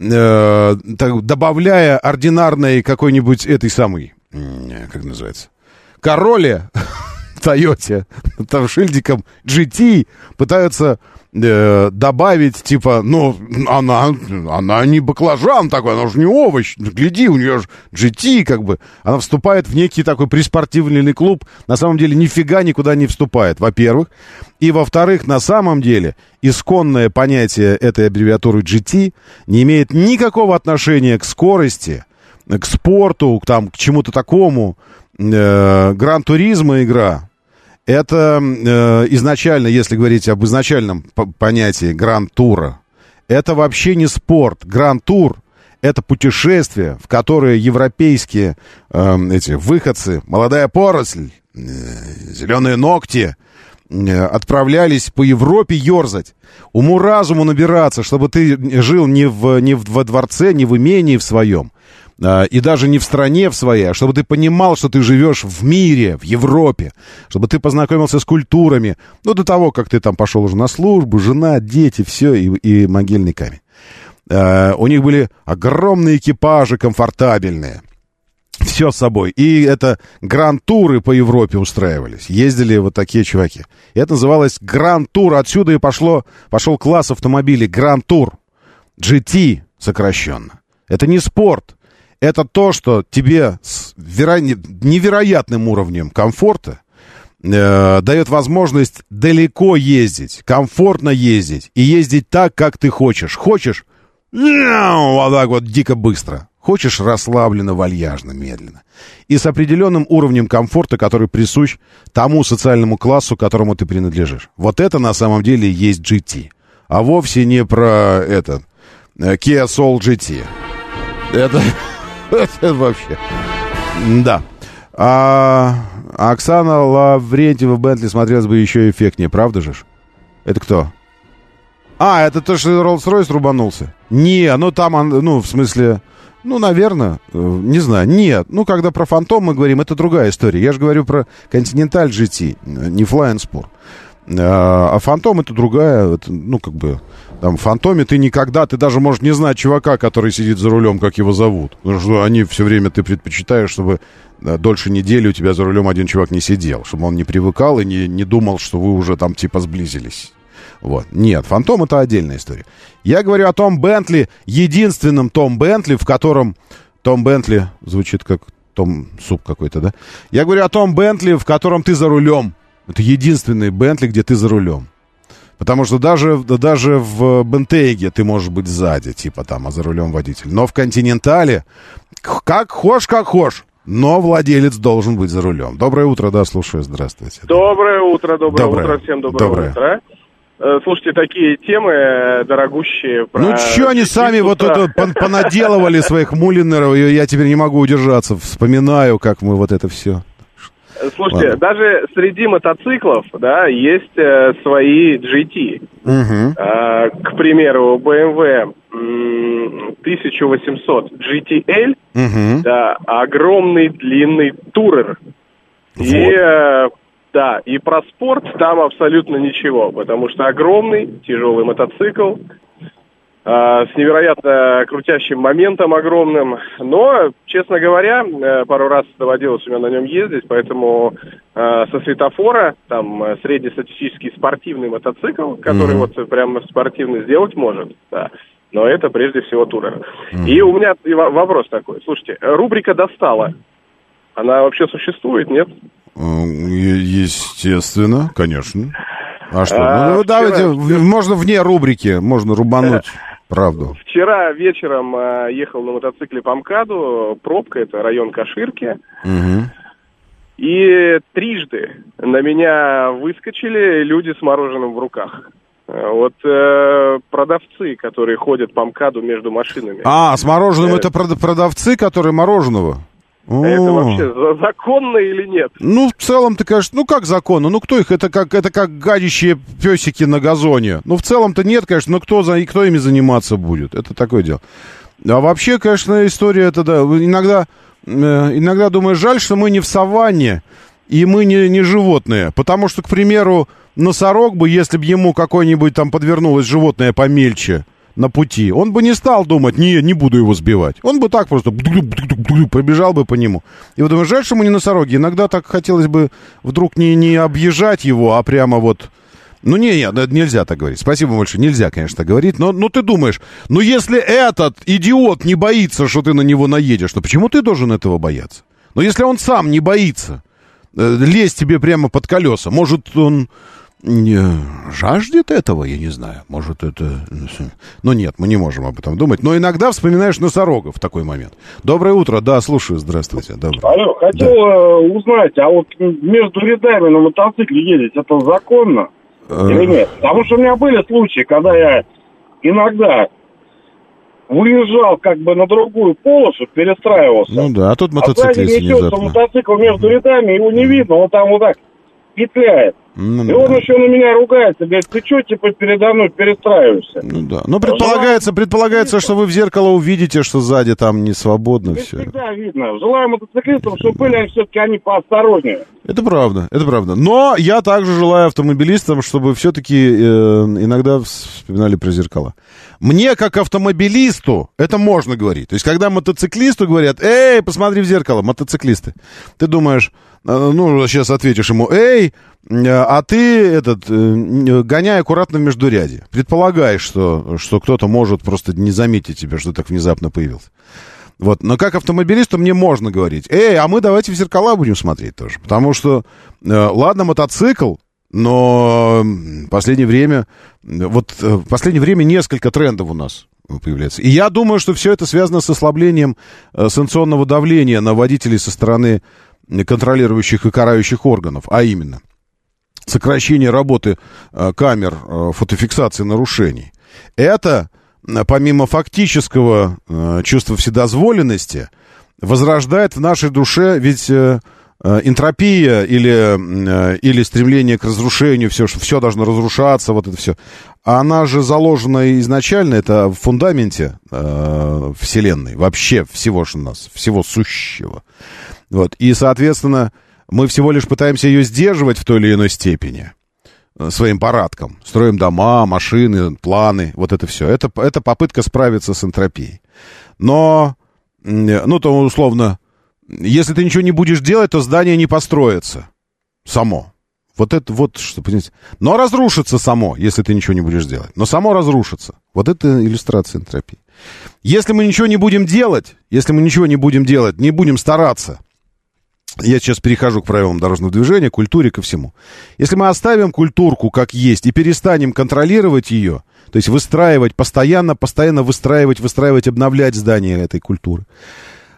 Speaker 1: э, добавляя ординарной какой-нибудь этой самой, как называется, Короле, Тойоте, там шильдиком GT пытаются э, добавить, типа, ну, она, она не баклажан такой, она же не овощ. Гляди, у нее же GT, как бы. Она вступает в некий такой приспортивный клуб. На самом деле нифига никуда не вступает, во-первых. И, во-вторых, на самом деле исконное понятие этой аббревиатуры GT не имеет никакого отношения к скорости, к спорту, к, там, к чему-то такому. Э, Гран-туризма игра, это э, изначально, если говорить об изначальном понятии гранд-тура, это вообще не спорт. Гранд-тур — это путешествие, в которое европейские э, эти выходцы, молодая поросль, э, зеленые ногти э, отправлялись по Европе ерзать, уму-разуму набираться, чтобы ты жил не, в, не во дворце, не в имении в своем, и даже не в стране в своей, а чтобы ты понимал, что ты живешь в мире, в Европе, чтобы ты познакомился с культурами, ну, до того, как ты там пошел уже на службу, жена, дети, все, и, и могильный камень. А, у них были огромные экипажи, комфортабельные. Все с собой. И это гранд-туры по Европе устраивались. Ездили вот такие чуваки. И это называлось гранд-тур. Отсюда и пошло, пошел класс автомобилей гранд-тур. GT сокращенно. Это не спорт это то, что тебе с веро... невероятным уровнем комфорта э, дает возможность далеко ездить, комфортно ездить и ездить так, как ты хочешь. Хочешь вот так вот дико быстро. Хочешь расслабленно, вальяжно, медленно. И с определенным уровнем комфорта, который присущ тому социальному классу, которому ты принадлежишь. Вот это на самом деле есть GT. А вовсе не про этот э, Kia Soul GT. Это... Это вообще. Да. А, Оксана Лаврентьева Бентли смотрелась бы еще эффектнее, правда же? Это кто? А, это то, что Роллс-Ройс рубанулся? Не, ну там, ну, в смысле... Ну, наверное, э, не знаю. Нет, ну, когда про Фантом мы говорим, это другая история. Я же говорю про Continental GT, не Flying Spur. А, а Фантом это другая, это, ну, как бы, там, Фантоме ты никогда, ты даже можешь не знать чувака, который сидит за рулем, как его зовут. Потому что они все время, ты предпочитаешь, чтобы да, дольше недели у тебя за рулем один чувак не сидел, чтобы он не привыкал и не, не думал, что вы уже там, типа, сблизились. Вот. Нет, Фантом это отдельная история. Я говорю о Том Бентли, единственном Том Бентли, в котором... Том Бентли звучит как Том Суп какой-то, да? Я говорю о Том Бентли, в котором ты за рулем. Это единственный Бентли, где ты за рулем. Потому что даже, даже в Бентейге ты можешь быть сзади, типа там, а за рулем водитель. Но в Континентале, как хошь, как хошь, но владелец должен быть за рулем. Доброе утро, да, слушаю, здравствуйте.
Speaker 4: Доброе утро, доброе, доброе. утро, всем доброе, доброе утро. Э, слушайте, такие темы э, дорогущие.
Speaker 1: Про ну, что они сами вот это понаделывали своих мулинеров, и я теперь не могу удержаться. Вспоминаю, как мы вот это все.
Speaker 4: Слушайте, Ладно. даже среди мотоциклов, да, есть э, свои GT. Угу. Э, к примеру, BMW 1800 GTL, угу. да, огромный длинный турер. Вот. И э, да, и про спорт там абсолютно ничего, потому что огромный, тяжелый мотоцикл, с невероятно крутящим моментом огромным. Но, честно говоря, э, пару раз доводилось у меня на нем ездить, поэтому э, со светофора, там, э, среднестатистический спортивный мотоцикл, который mm-hmm. вот прям спортивный сделать может, да. Но это прежде всего турер. Mm-hmm. И у меня вопрос такой. Слушайте, рубрика «Достала». Она вообще существует, нет?
Speaker 1: Естественно, конечно. А что? А, ну, вчера... давайте, можно вне рубрики, можно рубануть. Правду.
Speaker 4: Вчера вечером э, ехал на мотоцикле по МКАДу, пробка, это район Каширки. Угу. И трижды на меня выскочили люди с мороженым в руках. Вот э, продавцы, которые ходят по МКАДу между машинами.
Speaker 1: А, с мороженым э, это продавцы, которые мороженого?
Speaker 4: О. Это вообще законно или нет?
Speaker 1: Ну, в целом, ты конечно, ну как законно? Ну, кто их? Это как, это как гадящие песики на газоне. Ну, в целом-то нет, конечно, но кто, за, и кто ими заниматься будет? Это такое дело. А вообще, конечно, история это, да, иногда, э, иногда думаю, жаль, что мы не в саванне, и мы не, не животные. Потому что, к примеру, носорог бы, если бы ему какое-нибудь там подвернулось животное помельче, на пути, он бы не стал думать, не, не буду его сбивать. Он бы так просто пробежал бы по нему. И вот думаю, жаль, что мы не носороги. Иногда так хотелось бы вдруг не, не объезжать его, а прямо вот... Ну, не, не, ну, нельзя так говорить. Спасибо большое. Нельзя, конечно, так говорить. Но, но ты думаешь, ну, если этот идиот не боится, что ты на него наедешь, то почему ты должен этого бояться? Но если он сам не боится э, лезть тебе прямо под колеса, может, он жаждет этого, я не знаю. Может, это... Ну, нет, мы не можем об этом думать. Но иногда вспоминаешь носорогов в такой момент. Доброе утро. Да, слушаю. Здравствуйте. Доброе.
Speaker 5: Алло, хотел да. Э, узнать, а вот между рядами на мотоцикле ездить, это законно или э. нет? Потому что у меня были случаи, когда я иногда выезжал как бы на другую полосу, перестраивался.
Speaker 1: Ну да, а тут мотоциклист а внезапно.
Speaker 5: мотоцикл между рядами, его не видно, он там вот так петляет. Ну, и он да. еще на меня ругается, говорит, ты что, типа, передо мной перестраиваешься?
Speaker 1: Ну да. Но предполагается, предполагается, что вы в зеркало увидите, что сзади там не свободно это все.
Speaker 5: всегда видно. Желаю мотоциклистам, чтобы были они все-таки они поосторожнее.
Speaker 1: Это правда, это правда. Но я также желаю автомобилистам, чтобы все-таки э, иногда вспоминали про зеркала. Мне, как автомобилисту, это можно говорить. То есть, когда мотоциклисту говорят, эй, посмотри в зеркало, мотоциклисты, ты думаешь, ну, сейчас ответишь ему, эй, а ты этот, э, гоняй аккуратно в междуряде. Предполагаешь, что, что кто-то может просто не заметить тебя, что так внезапно появился. Вот. Но как автомобилисту мне можно говорить, эй, а мы давайте в зеркала будем смотреть тоже. Потому что, э, ладно, мотоцикл, но в последнее время, вот э, в последнее время несколько трендов у нас появляется. И я думаю, что все это связано с ослаблением санкционного давления на водителей со стороны контролирующих и карающих органов, а именно сокращение работы э, камер э, фотофиксации нарушений. Это, э, помимо фактического чувства вседозволенности, возрождает в нашей душе ведь энтропия или, или стремление к разрушению, все, что все должно разрушаться, вот это все, она же заложена изначально, это в фундаменте э, Вселенной, вообще всего у нас, всего сущего. Вот. И, соответственно, мы всего лишь пытаемся ее сдерживать в той или иной степени э, своим парадком. Строим дома, машины, планы, вот это все. Это, это попытка справиться с энтропией. Но, ну, то условно, если ты ничего не будешь делать, то здание не построится само. Вот это вот, что, понимаете. Но разрушится само, если ты ничего не будешь делать. Но само разрушится. Вот это иллюстрация энтропии. Если мы ничего не будем делать, если мы ничего не будем делать, не будем стараться, я сейчас перехожу к правилам дорожного движения, культуре, ко всему. Если мы оставим культурку как есть и перестанем контролировать ее, то есть выстраивать, постоянно, постоянно выстраивать, выстраивать, обновлять здание этой культуры,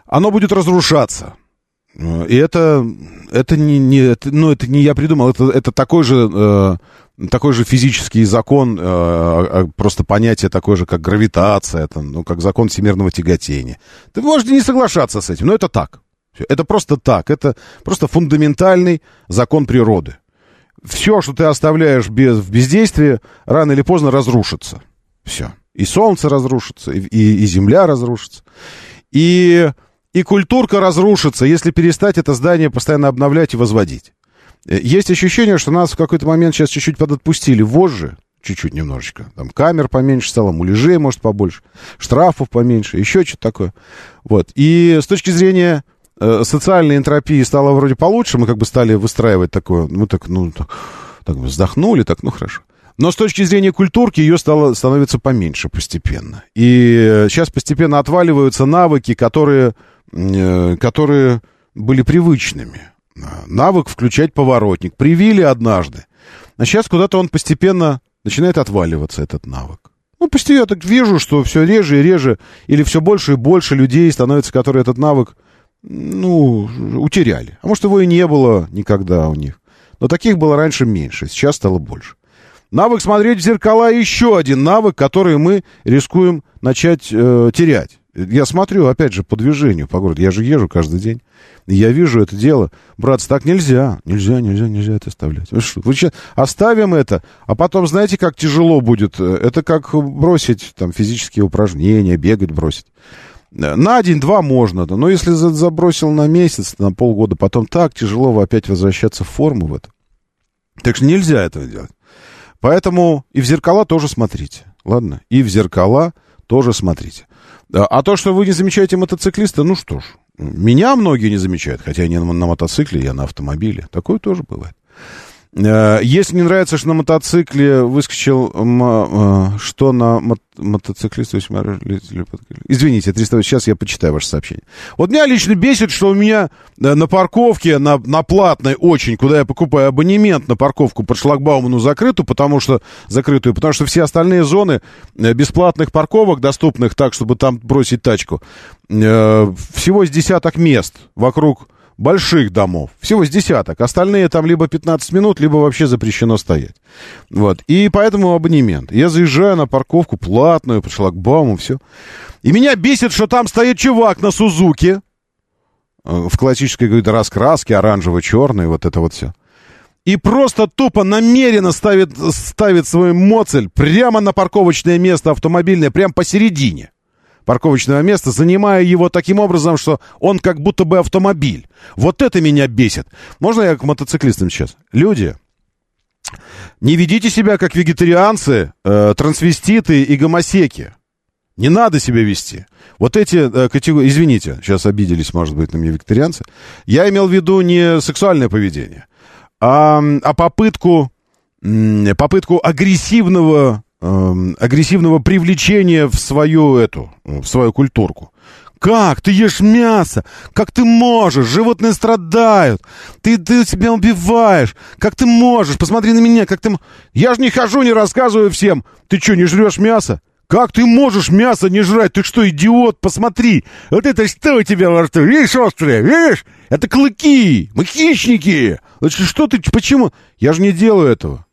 Speaker 1: оно будет разрушаться. И это, это не, не, это, ну, это не я придумал, это, это такой же, э, такой же физический закон, э, а, просто понятие такое же, как гравитация, это, ну, как закон всемирного тяготения. Ты можете не соглашаться с этим, но это так. Это просто так, это просто фундаментальный закон природы. Все, что ты оставляешь без, в бездействии, рано или поздно разрушится. Все. И солнце разрушится, и, и, и земля разрушится. И и культурка разрушится, если перестать это здание постоянно обновлять и возводить. Э, есть ощущение, что нас в какой-то момент сейчас чуть-чуть подотпустили вожжи, чуть-чуть немножечко. Там камер поменьше стало, муляжей, может, побольше, штрафов поменьше, еще что-то такое. Вот. И с точки зрения социальной энтропии стало вроде получше, мы как бы стали выстраивать такое, мы так, ну, так, так вздохнули, так, ну, хорошо. Но с точки зрения культурки ее стало, становится поменьше постепенно. И сейчас э, постепенно отваливаются навыки, которые Э, которые были привычными. Навык включать поворотник. Привили однажды. А сейчас куда-то он постепенно начинает отваливаться, этот навык. Ну, почти я так вижу, что все реже и реже, или все больше и больше людей становится, которые этот навык, ну, утеряли. А может, его и не было никогда у них. Но таких было раньше меньше, сейчас стало больше. Навык смотреть в зеркала еще один навык, который мы рискуем начать э, терять. Я смотрю, опять же, по движению по городу. Я же езжу каждый день. Я вижу это дело. Братцы, так нельзя. Нельзя, нельзя, нельзя это оставлять. Вы что, вы сейчас оставим это, а потом, знаете, как тяжело будет? Это как бросить там физические упражнения, бегать бросить. На день-два можно, но если забросил на месяц, на полгода, потом так тяжело опять возвращаться в форму в это. Так что нельзя этого делать. Поэтому и в зеркала тоже смотрите. Ладно? И в зеркала тоже смотрите. А то, что вы не замечаете мотоциклиста, ну что ж, меня многие не замечают, хотя я не на мотоцикле, я на автомобиле. Такое тоже бывает. Э, если не нравится, что на мотоцикле выскочил, э, что на мо мотоциклист... Извините, 300... сейчас я почитаю ваше сообщение. Вот меня лично бесит, что у меня э, на парковке, на, на платной очень, куда я покупаю абонемент на парковку под шлагбауману закрытую, потому что закрытую, потому что все остальные зоны бесплатных парковок, доступных так, чтобы там бросить тачку, всего с десяток мест вокруг больших домов. Всего с десяток. Остальные там либо 15 минут, либо вообще запрещено стоять. Вот. И поэтому абонемент. Я заезжаю на парковку платную, по шлагбауму, все. И меня бесит, что там стоит чувак на Сузуке. Э, в классической какой-то раскраске, оранжево-черной, вот это вот все. И просто тупо намеренно ставит, ставит свой моцель прямо на парковочное место автомобильное, прямо посередине парковочного места, занимая его таким образом, что он как будто бы автомобиль. Вот это меня бесит. Можно я к мотоциклистам сейчас? Люди, не ведите себя как вегетарианцы, э, трансвеститы и гомосеки. Не надо себя вести. Вот эти э, категории... Извините, сейчас обиделись, может быть, на меня вегетарианцы. Я имел в виду не сексуальное поведение, а, а попытку, попытку агрессивного агрессивного привлечения в свою эту, в свою культурку. Как? Ты ешь мясо? Как ты можешь? Животные страдают. Ты, ты себя убиваешь. Как ты можешь? Посмотри на меня, как ты... Я же не хожу, не рассказываю всем. Ты что, не жрешь мясо? Как ты можешь мясо не жрать? Ты что, идиот? Посмотри. Вот это что у тебя во рту? Видишь, острое? Видишь? Это клыки. Мы хищники. Что ты, почему? Я же не делаю этого.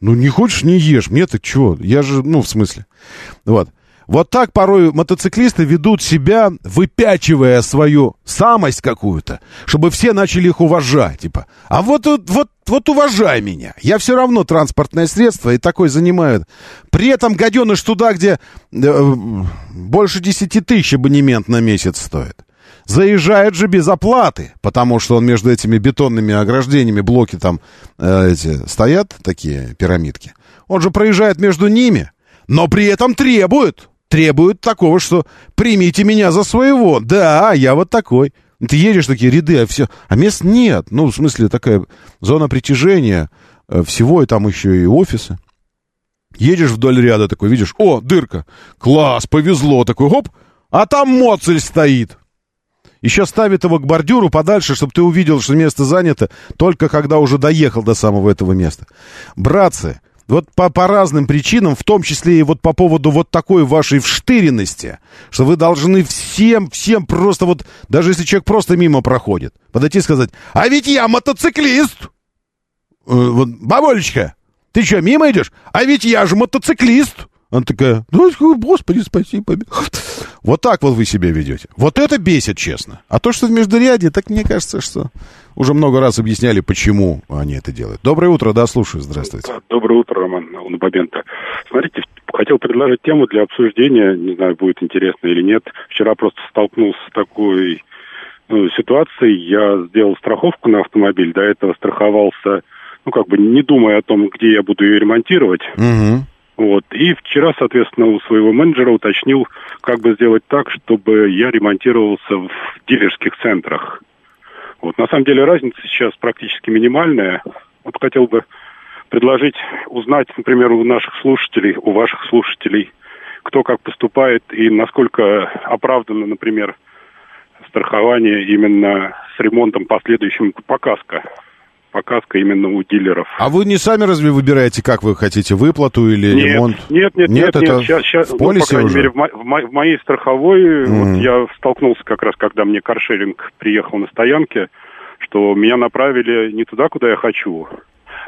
Speaker 1: Ну, не хочешь, не ешь. Мне-то чего? Я же, ну, в смысле. Вот. Вот так порой мотоциклисты ведут себя, выпячивая свою самость какую-то, чтобы все начали их уважать. Типа, а вот, вот, вот уважай меня. Я все равно транспортное средство и такой занимает. При этом гаденыш туда, где э, больше 10 тысяч абонемент на месяц стоит. Заезжает же без оплаты, потому что он между этими бетонными ограждениями, блоки там э, эти стоят, такие пирамидки. Он же проезжает между ними, но при этом требует требуют такого, что примите меня за своего. Да, я вот такой. Ты едешь такие ряды, а все, а мест нет. Ну, в смысле, такая зона притяжения э, всего, и там еще и офисы. Едешь вдоль ряда такой, видишь, о, дырка, класс, повезло, такой, хоп, а там моцель стоит. Еще ставит его к бордюру подальше, чтобы ты увидел, что место занято, только когда уже доехал до самого этого места. Братцы, вот по, по разным причинам, в том числе и вот по поводу вот такой вашей вштыренности, что вы должны всем, всем просто вот, даже если человек просто мимо проходит, подойти и сказать, а ведь я мотоциклист! Э, вот, бабулечка, ты что, мимо идешь? А ведь я же мотоциклист! Она такая, ну, господи, спасибо. Вот так вот вы себя ведете. Вот это бесит, честно. А то, что в междуряде, так мне кажется, что уже много раз объясняли, почему они это делают. Доброе утро, да, слушаю, здравствуйте.
Speaker 6: Доброе утро, Роман Лунобабенко. Смотрите, хотел предложить тему для обсуждения, не знаю, будет интересно или нет. Вчера просто столкнулся с такой ну, ситуацией. Я сделал страховку на автомобиль, до этого страховался, ну, как бы не думая о том, где я буду ее ремонтировать.
Speaker 1: Угу.
Speaker 6: Вот. И вчера, соответственно, у своего менеджера уточнил, как бы сделать так, чтобы я ремонтировался в дилерских центрах. Вот. На самом деле разница сейчас практически минимальная. Вот хотел бы предложить узнать, например, у наших слушателей, у ваших слушателей, кто как поступает и насколько оправдано, например, страхование именно с ремонтом последующим по каско показка именно у дилеров.
Speaker 1: А вы не сами разве выбираете, как вы хотите, выплату или
Speaker 6: нет,
Speaker 1: ремонт?
Speaker 6: Нет, нет, нет, нет. Это нет. Сейчас, сейчас, в полисе ну, по крайней уже? мере, в, мо- в, мо- в моей страховой, mm. вот я столкнулся как раз, когда мне каршеринг приехал на стоянке, что меня направили не туда, куда я хочу.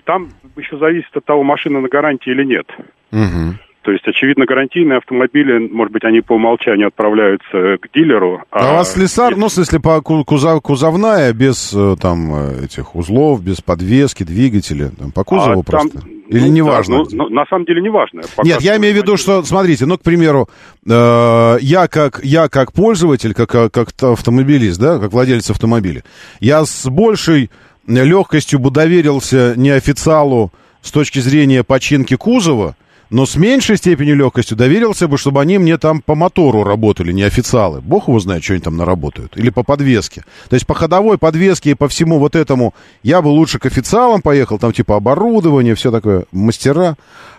Speaker 6: Там еще зависит от того, машина на гарантии или нет.
Speaker 1: Угу.
Speaker 6: То есть, очевидно, гарантийные автомобили, может быть, они по умолчанию отправляются к дилеру.
Speaker 1: А, а у вас слесарь, если... ну, в смысле, по кузов, кузовная, без э, там э, этих узлов, без подвески, двигателя, там, по кузову а просто? Там, Или ну, неважно?
Speaker 6: Да, ну, ну, на самом деле неважно.
Speaker 1: Нет, я имею в виду, что, смотрите, ну, к примеру, э, я, как, я как пользователь, как, как автомобилист, да, как владелец автомобиля, я с большей легкостью бы доверился неофициалу с точки зрения починки кузова, но с меньшей степенью легкостью доверился бы, чтобы они мне там по мотору работали, не официалы. Бог его знает, что они там наработают. Или по подвеске. То есть по ходовой подвеске и по всему вот этому я бы лучше к официалам поехал, там типа оборудование, все такое, мастера.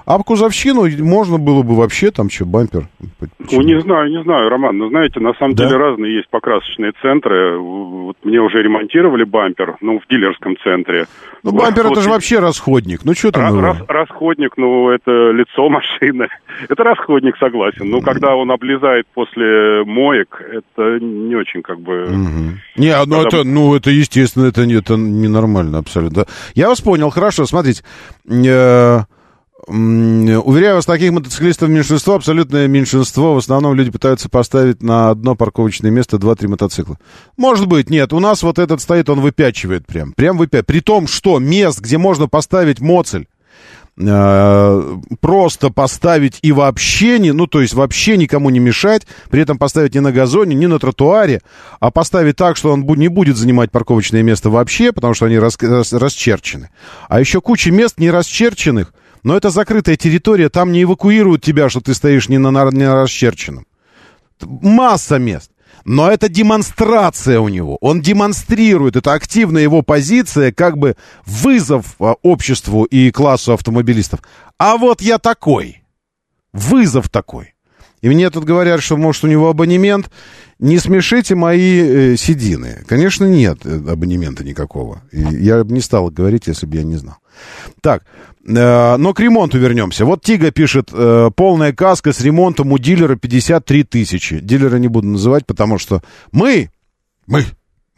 Speaker 1: А кузовщину можно было бы вообще там что, бампер?
Speaker 6: Почему? Ну, не знаю, не знаю, Роман. Но знаете, на самом да? деле разные есть покрасочные центры. Вот мне уже ремонтировали бампер, ну, в дилерском центре.
Speaker 1: Ну, бампер вот, это же вообще расходник. Ну, что там?
Speaker 6: Рас, расходник, ну, это лицо машины. это расходник, согласен. Но когда он облезает после моек, это не очень как бы...
Speaker 1: Угу. Не, ну, когда... это, ну, это естественно, это, это ненормально абсолютно. Я вас понял, хорошо, смотрите. Э, Уверяю вас, таких мотоциклистов меньшинство, абсолютное меньшинство. В основном люди пытаются поставить на одно парковочное место 2-3 мотоцикла. Может быть, нет. У нас вот этот стоит, он выпячивает прям. Прям выпячивает. При том, что мест, где можно поставить моцель, э, просто поставить и вообще не, ну, то есть вообще никому не мешать, при этом поставить не на газоне, не на тротуаре, а поставить так, что он не будет занимать парковочное место вообще, потому что они рас, рас, расчерчены. А еще куча мест не расчерченных, но это закрытая территория, там не эвакуируют тебя, что ты стоишь не на, не расчерченном. Масса мест. Но это демонстрация у него. Он демонстрирует, это активная его позиция, как бы вызов а, обществу и классу автомобилистов. А вот я такой. Вызов такой. И мне тут говорят, что, может, у него абонемент. Не смешите мои э, седины. Конечно, нет э, абонемента никакого. И я бы не стал говорить, если бы я не знал. Так, Э, но к ремонту вернемся. Вот Тига пишет, э, полная каска с ремонтом у дилера 53 тысячи. Дилера не буду называть, потому что мы, мы,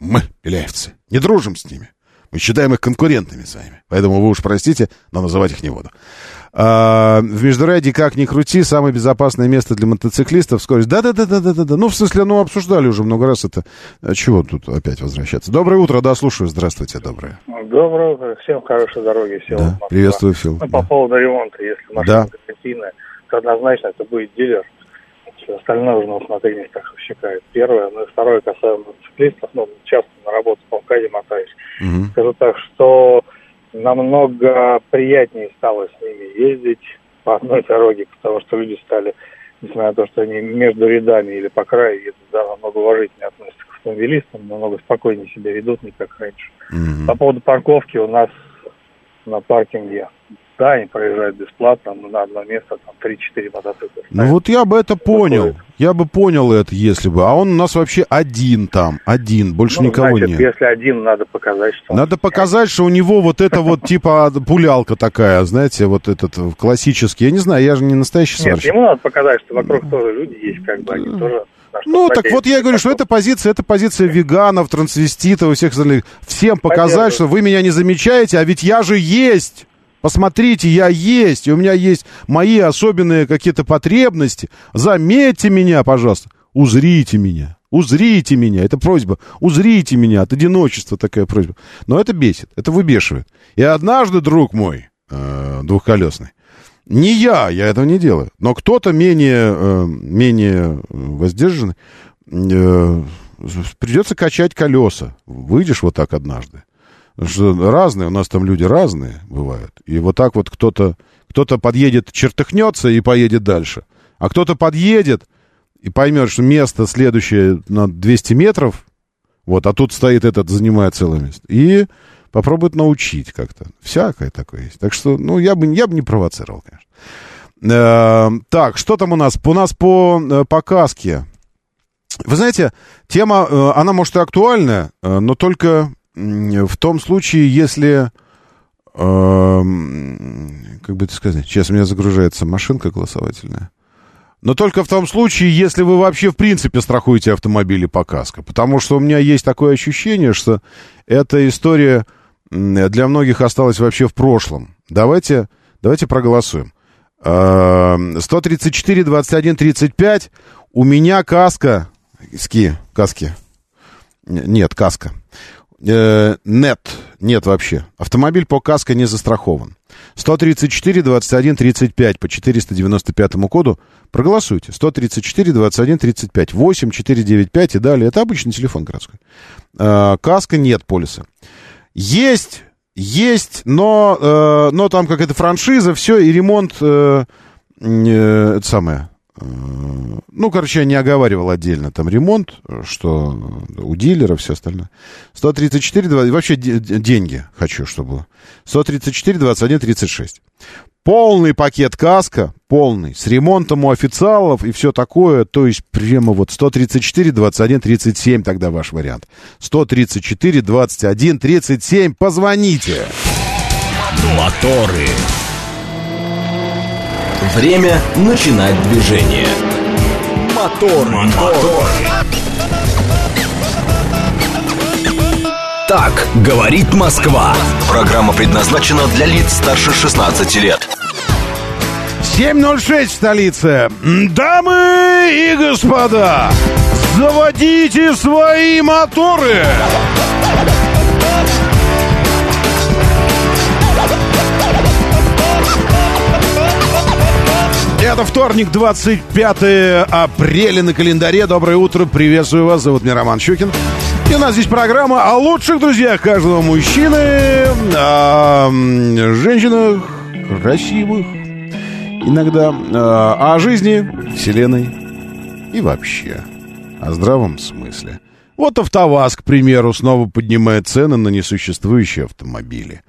Speaker 1: мы, беляевцы, не дружим с ними. Мы считаем их конкурентами с. Поэтому вы уж простите, но называть их не буду. А, в Междуряде, как ни крути, самое безопасное место для мотоциклистов. Скорость. Да-да-да-да-да-да. Ну, в смысле, ну, обсуждали уже много раз это. А чего тут опять возвращаться? Доброе утро, да, слушаю. Здравствуйте, доброе.
Speaker 7: Доброе утро. Всем хорошей дороги. Всем
Speaker 1: да. Приветствую, Фил.
Speaker 7: Ну, по поводу ремонта, если машина да. то однозначно это будет дилер. Все остальное уже на усмотрение страховщика. Первое. Ну и второе касаемо мотоциклистов. Ну, часто на работу по МКАДе мотаюсь. Угу. Скажу так, что намного приятнее стало с ними ездить по одной дороге, потому что люди стали, несмотря на то, что они между рядами или по краю едут, да, намного уважительнее относятся к автомобилистам, намного спокойнее себя ведут, не как раньше. Mm-hmm. По поводу парковки у нас на паркинге да, они проезжают бесплатно, но на одно место там 3-4 мотоцикла.
Speaker 1: Ну вот я бы это понял. Выходит. Я бы понял это, если бы. А он у нас вообще один там, один, больше ну, никого значит, нет.
Speaker 7: если один, надо показать, что...
Speaker 1: Надо показать, что у него вот это вот типа пулялка такая, знаете, вот этот классический. Я не знаю, я же не настоящий
Speaker 7: сварщик. Нет, ему надо показать, что вокруг тоже люди есть, как бы, они тоже...
Speaker 1: Ну, так вот я говорю, что это позиция, это позиция веганов, трансвеститов и всех остальных. Всем показать, что вы меня не замечаете, а ведь я же есть. Посмотрите, я есть, и у меня есть мои особенные какие-то потребности. Заметьте меня, пожалуйста. Узрите меня. Узрите меня. Это просьба. Узрите меня. От одиночества такая просьба. Но это бесит. Это выбешивает. И однажды, друг мой, э, двухколесный, не я, я этого не делаю, но кто-то менее, э, менее воздержанный, э, придется качать колеса. Выйдешь вот так однажды что разные, у нас там люди разные бывают. И вот так вот кто-то кто подъедет, чертыхнется и поедет дальше. А кто-то подъедет и поймет, что место следующее на 200 метров, вот, а тут стоит этот, занимает целое место. И попробует научить как-то. Всякое такое есть. Так что, ну, я бы, я бы не провоцировал, конечно. Э, так, что там у нас? У нас по, э, по каске. Вы знаете, тема, э, она может и актуальная, но только в том случае, если... Э, как бы это сказать? Сейчас у меня загружается машинка голосовательная. Но только в том случае, если вы вообще в принципе страхуете автомобили по каско. Потому что у меня есть такое ощущение, что эта история для многих осталась вообще в прошлом. Давайте, давайте проголосуем. 134, 21, 35. У меня каска. Ски, каски. Нет, каска. Э, нет, нет вообще. Автомобиль по каско не застрахован. 134 21 35 по 495 коду. Проголосуйте. 134 21 35 8 495 и далее. Это обычный телефон городской. Э, каска нет полиса. Есть, есть, но, э, но там какая-то франшиза, все, и ремонт, э, э, это самое, ну, короче, я не оговаривал отдельно там ремонт, что у дилера, все остальное. 134, 20, вообще деньги хочу, чтобы 134, 21, 36. Полный пакет каска, полный, с ремонтом у официалов и все такое, то есть прямо вот 134, 21, 37 тогда ваш вариант. 134, 21, 37, позвоните.
Speaker 2: Моторы. Время начинать движение. Мотор, мотор. Так говорит Москва. Программа предназначена для лиц старше 16 лет.
Speaker 1: 7.06 в столице. Дамы и господа, заводите свои моторы. Это вторник, 25 апреля на календаре. Доброе утро, приветствую вас. Зовут меня Роман Щукин. И у нас здесь программа о лучших друзьях каждого мужчины, о женщинах красивых, иногда, о жизни, вселенной и вообще о здравом смысле. Вот АвтоВАЗ, к примеру, снова поднимает цены на несуществующие автомобили.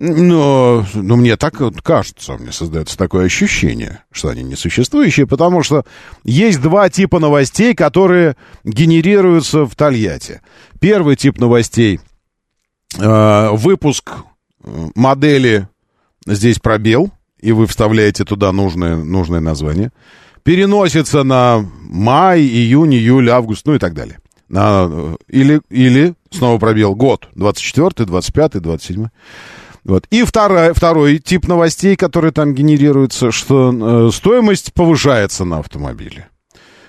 Speaker 1: Но, но мне так кажется, мне создается такое ощущение, что они несуществующие, потому что есть два типа новостей, которые генерируются в Тольятти. Первый тип новостей э, выпуск модели здесь пробел, и вы вставляете туда нужное, нужное название. Переносится на май, июнь, июль, август, ну и так далее. На, или, или снова пробел год, 24, 25, 27. Вот. И второй, второй тип новостей, который там генерируется, что э, стоимость повышается на автомобиле.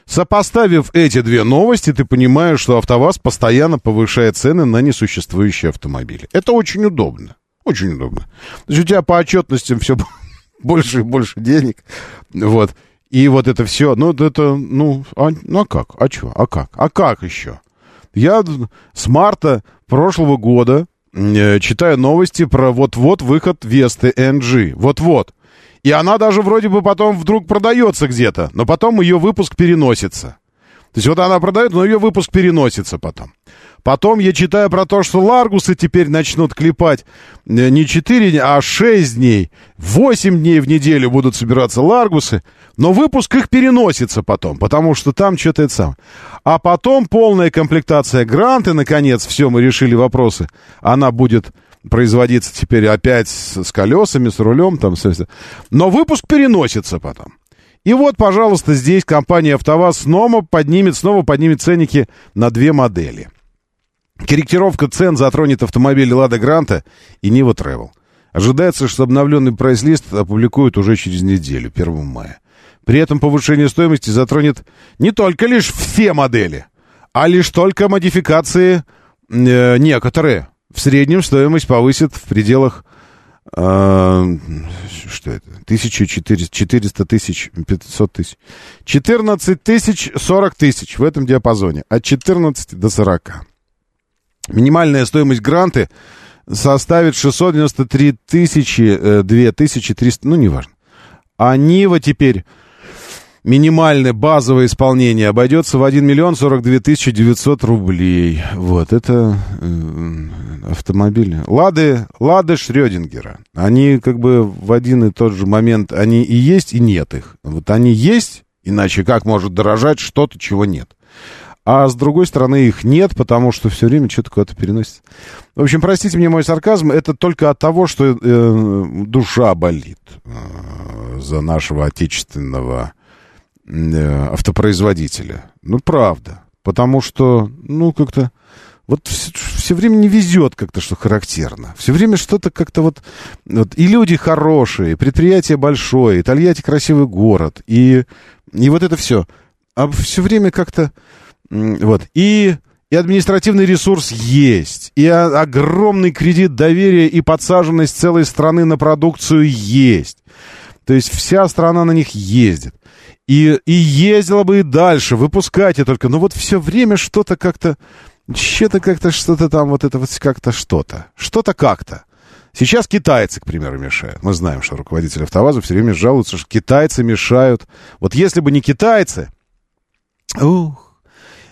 Speaker 1: Сопоставив эти две новости, ты понимаешь, что АвтоВАЗ постоянно повышает цены на несуществующие автомобили. Это очень удобно. Очень удобно. То есть у тебя по отчетностям все больше и больше денег. Вот. И вот это все, ну, это, ну, а, ну, а как? А что? А как? А как еще? Я с марта прошлого года читаю новости про вот-вот выход Весты NG. Вот-вот. И она даже вроде бы потом вдруг продается где-то, но потом ее выпуск переносится. То есть вот она продает, но ее выпуск переносится потом. Потом я читаю про то, что Ларгусы теперь начнут клепать э, не 4, а 6 дней. 8 дней в неделю будут собираться Ларгусы, но выпуск их переносится потом, потому что там что-то это самое. А потом полная комплектация Гранты, наконец, все, мы решили вопросы. Она будет производиться теперь опять с, колесами, с рулем, там, но выпуск переносится потом. И вот, пожалуйста, здесь компания «АвтоВАЗ» снова поднимет, снова поднимет ценники на две модели. Корректировка цен затронет автомобили «Лада Гранта» и «Нива Travel. Ожидается, что обновленный прайс-лист опубликуют уже через неделю, 1 мая. При этом повышение стоимости затронет не только лишь все модели, а лишь только модификации э, некоторые. В среднем стоимость повысит в пределах а, что это? 1400, 400 тысяч, 500 тысяч. 14 тысяч, 40 тысяч в этом диапазоне. От 14 до 40. Минимальная стоимость гранты составит 693 тысячи, 2300, э, ну, неважно. А Нива теперь минимальное базовое исполнение обойдется в 1 миллион 42 тысячи 900 рублей. Вот, это э, автомобили. Лады, Лады Шрёдингера. Они как бы в один и тот же момент, они и есть, и нет их. Вот они есть, иначе как может дорожать что-то, чего нет. А с другой стороны их нет, потому что все время что-то куда-то переносится. В общем, простите мне мой сарказм, это только от того, что э, душа болит э, за нашего отечественного автопроизводителя. Ну, правда. Потому что, ну, как-то... Вот все, все время не везет как-то, что характерно. Все время что-то как-то вот, вот... И люди хорошие, предприятие большое, и Тольятти красивый город, и, и вот это все. А все время как-то... Вот. И, и административный ресурс есть, и огромный кредит доверия и подсаженность целой страны на продукцию есть. То есть вся страна на них ездит. И, и ездила бы и дальше, выпускайте только. Но вот все время что-то как-то... Что-то как-то что-то там, вот это вот как-то что-то. Что-то как-то. Сейчас китайцы, к примеру, мешают. Мы знаем, что руководители АвтоВАЗа все время жалуются, что китайцы мешают. Вот если бы не китайцы... Ух.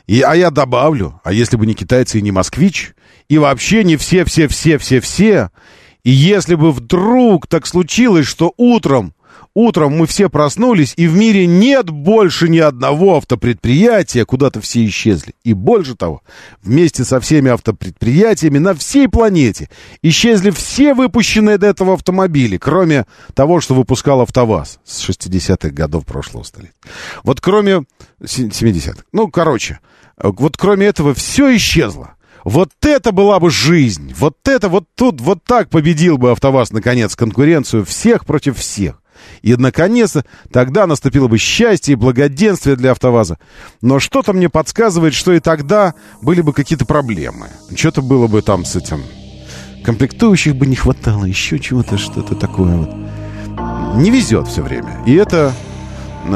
Speaker 1: И, а я добавлю, а если бы не китайцы и не москвич, и вообще не все-все-все-все-все, и если бы вдруг так случилось, что утром Утром мы все проснулись, и в мире нет больше ни одного автопредприятия, куда-то все исчезли. И больше того, вместе со всеми автопредприятиями на всей планете исчезли все выпущенные до этого автомобили, кроме того, что выпускал АвтоВАЗ с 60-х годов прошлого столетия. Вот кроме 70-х. Ну, короче, вот кроме этого все исчезло. Вот это была бы жизнь. Вот это вот тут вот так победил бы АвтоВАЗ, наконец, конкуренцию всех против всех. И, наконец, тогда наступило бы счастье и благоденствие для АвтоВАЗа. Но что-то мне подсказывает, что и тогда были бы какие-то проблемы. Что-то было бы там с этим... Комплектующих бы не хватало, еще чего-то, что-то такое вот. Не везет все время. И это...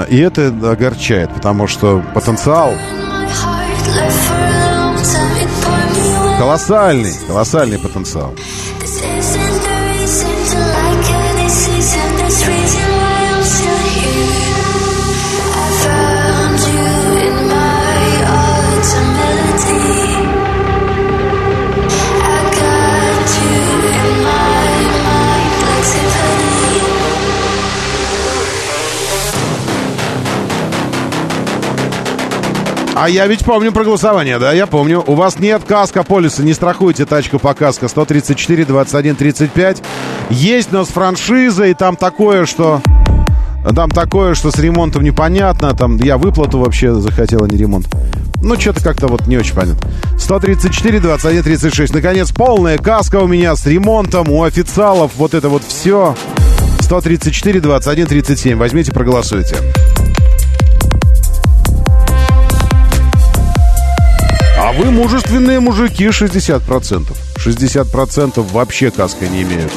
Speaker 1: И это огорчает, потому что потенциал колоссальный, колоссальный потенциал. А я ведь помню про голосование, да, я помню. У вас нет каска полиса, не страхуйте тачку по каско 134 21 35. Есть, но с франшизой, там такое, что... Там такое, что с ремонтом непонятно. Там я выплату вообще захотел, а не ремонт. Ну, что-то как-то вот не очень понятно. 134, 21, 36. Наконец, полная каска у меня с ремонтом, у официалов. Вот это вот все. 134, 21, 37. Возьмите, проголосуйте. Вы мужественные мужики 60%. 60% вообще каска не имеют.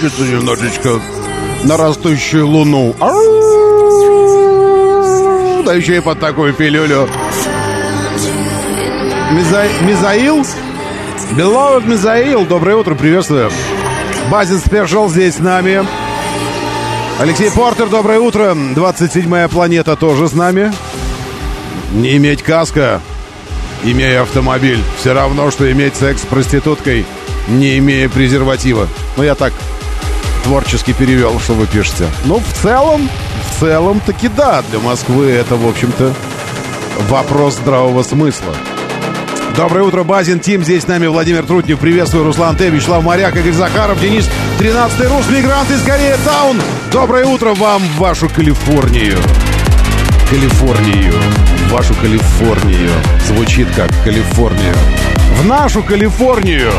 Speaker 1: Хочется немножечко на растущую луну. Да еще и под такую пилюлю. Миза... Мизаил? Beloved Мизаил, доброе утро, приветствую. Базин Спешл здесь с нами. Алексей Портер, доброе утро. 27-я планета тоже с нами. Не иметь каска, имея автомобиль, все равно, что иметь секс с проституткой, не имея презерватива. Ну, я так творчески перевел, что вы пишете. Ну, в целом, в целом таки да, для Москвы это, в общем-то, вопрос здравого смысла. Доброе утро, Базин Тим. Здесь с нами Владимир Трутнев. Приветствую, Руслан Т. Вячеслав Моряк, Игорь Захаров, Денис, 13-й Рус, мигрант из Корея Таун. Доброе утро вам в вашу Калифорнию. Калифорнию. Вашу Калифорнию. Звучит как Калифорния. В нашу Калифорнию.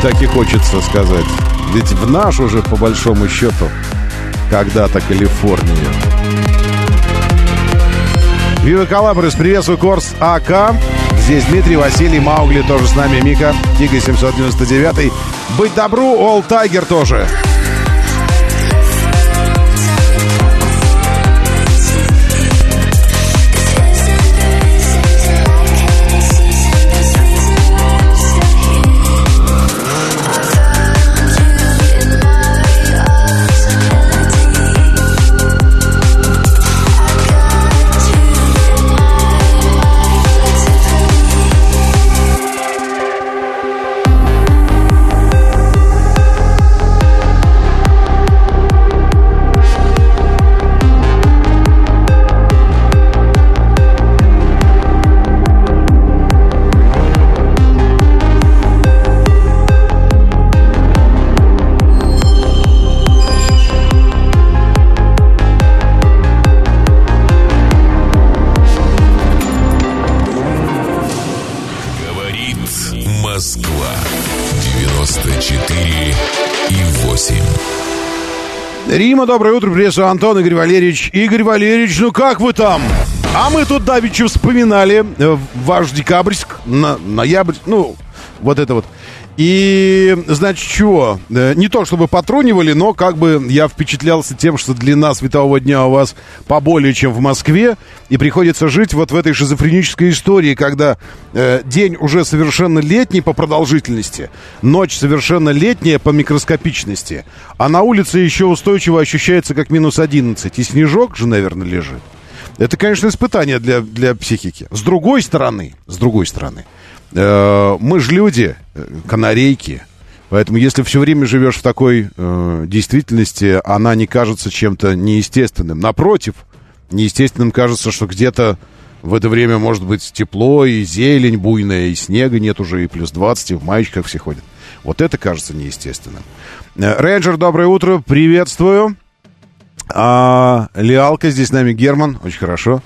Speaker 1: Так и хочется сказать. Ведь в нашу же, по большому счету, когда-то Калифорнию. Вива Калабрис, приветствую, Корс АК. Здесь Дмитрий, Василий, Маугли тоже с нами, Мика, Тига 799. Быть добру, Ол Тайгер тоже. Рима, доброе утро, приветствую, Антон, Игорь Валерьевич. Игорь Валерьевич, ну как вы там? А мы тут давеча вспоминали э, ваш декабрьск, на, ноябрь, ну, вот это вот. И, значит, чего? Э, Не то, чтобы патронивали, но как бы я впечатлялся тем, что длина светового дня у вас поболее, чем в Москве, и приходится жить вот в этой шизофренической истории, когда э, день уже совершенно летний по продолжительности, ночь совершенно летняя по микроскопичности, а на улице еще устойчиво ощущается как минус 11, и снежок же, наверное, лежит. Это, конечно, испытание для, для психики. С другой стороны, с другой стороны, мы же люди, э, канарейки. Поэтому, если все время живешь в такой э, действительности, она не кажется чем-то неестественным. Напротив, неестественным кажется, что где-то в это время может быть тепло, и зелень буйная, и снега нет уже, и плюс 20, и в маечках все ходят. Вот это кажется неестественным. Э, Рейнджер, доброе утро, приветствую. А, Лиалка, здесь с нами Герман, очень хорошо.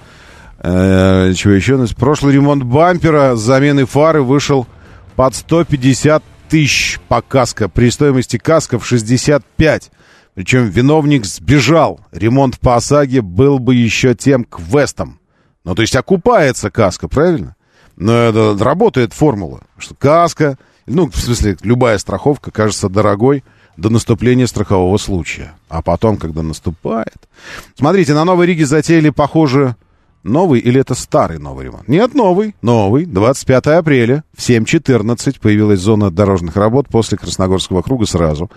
Speaker 1: Э, чего еще? у? Прошлый ремонт бампера с заменой фары вышел под 150 тысяч по каско. При стоимости каска в 65. Причем виновник сбежал. Ремонт по ОСАГе был бы еще тем квестом. Ну, то есть окупается каска, правильно? Но это работает формула, что каска, ну, в смысле, любая страховка кажется дорогой до наступления страхового случая. А потом, когда наступает... Смотрите, на Новой Риге затеяли, похоже, новый или это старый новый ремонт? Нет, новый, новый. 25 апреля в 7.14 появилась зона дорожных работ после Красногорского круга сразу.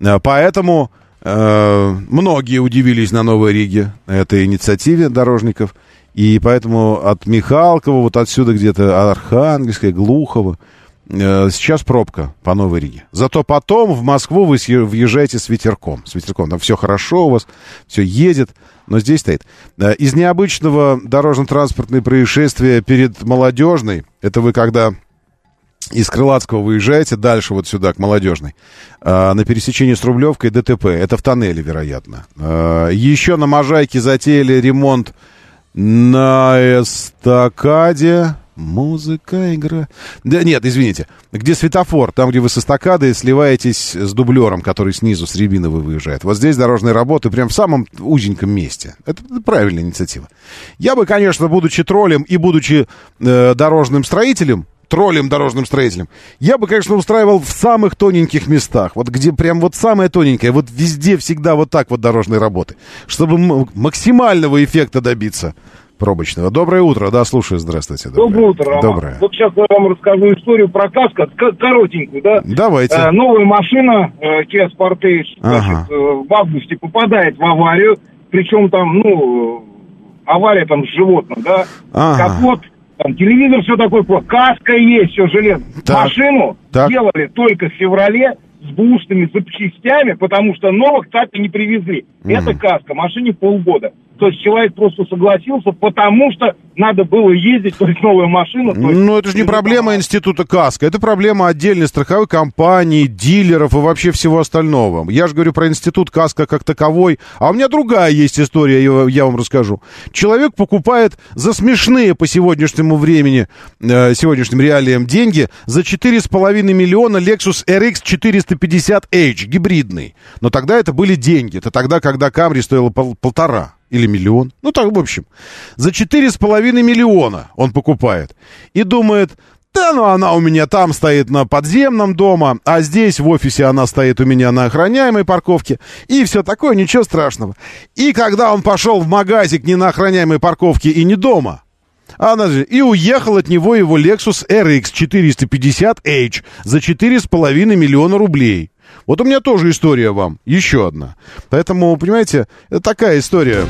Speaker 1: Э, поэтому э, многие удивились на Новой Риге этой инициативе дорожников. И поэтому от Михалкова, вот отсюда где-то Архангельская, Глухова, сейчас пробка по Новой Риге. Зато потом в Москву вы въезжаете с ветерком. С ветерком. Там все хорошо у вас, все едет, но здесь стоит. Э, из необычного дорожно-транспортное происшествия перед Молодежной, это вы когда из Крылатского выезжаете дальше вот сюда, к Молодежной, э, на пересечении с Рублевкой ДТП. Это в тоннеле, вероятно. Еще на Можайке затеяли ремонт на эстакаде музыка, игра... Да нет, извините. Где светофор, там, где вы с эстакадой сливаетесь с дублером, который снизу с Рябиновой выезжает. Вот здесь дорожные работы прям в самом узеньком месте. Это правильная инициатива. Я бы, конечно, будучи троллем и будучи э, дорожным строителем, троллем дорожным строителем. Я бы, конечно, устраивал в самых тоненьких местах. Вот где прям вот самое тоненькое. Вот везде всегда вот так вот дорожные работы. Чтобы максимального эффекта добиться пробочного. Доброе утро. Да, слушаю. Здравствуйте.
Speaker 5: Доброе, доброе утро, Роман.
Speaker 1: Доброе.
Speaker 5: Вот сейчас я вам расскажу историю про каска, коротенькую, да?
Speaker 1: Давайте.
Speaker 5: Э, новая машина э, Kia Sportage ага. значит, э, в августе попадает в аварию. Причем там, ну, авария там с животным, да? Ага. Капот там телевизор все такое каска есть, все железно. Так. Машину так. делали только в феврале с бушными запчастями, потому что новых так и не привезли. Mm. Это каска, машине полгода. То есть человек просто согласился, потому что надо было ездить, то есть новая машина. Есть...
Speaker 1: Ну, это же не проблема института КАСКО, это проблема отдельной страховой компании, дилеров и вообще всего остального. Я же говорю про институт КАСКО как таковой, а у меня другая есть история, я вам расскажу. Человек покупает за смешные по сегодняшнему времени, э, сегодняшним реалиям деньги за 4,5 миллиона Lexus RX 450H, гибридный. Но тогда это были деньги, это тогда, когда Camry стоила пол полтора. Или миллион. Ну, так, в общем. За четыре с половиной миллиона он покупает. И думает, да, ну она у меня там стоит на подземном дома, а здесь в офисе она стоит у меня на охраняемой парковке. И все такое, ничего страшного. И когда он пошел в магазик не на охраняемой парковке и не дома, она же, и уехал от него его Lexus RX 450H за 4,5 миллиона рублей. Вот у меня тоже история вам, еще одна. Поэтому, понимаете, такая история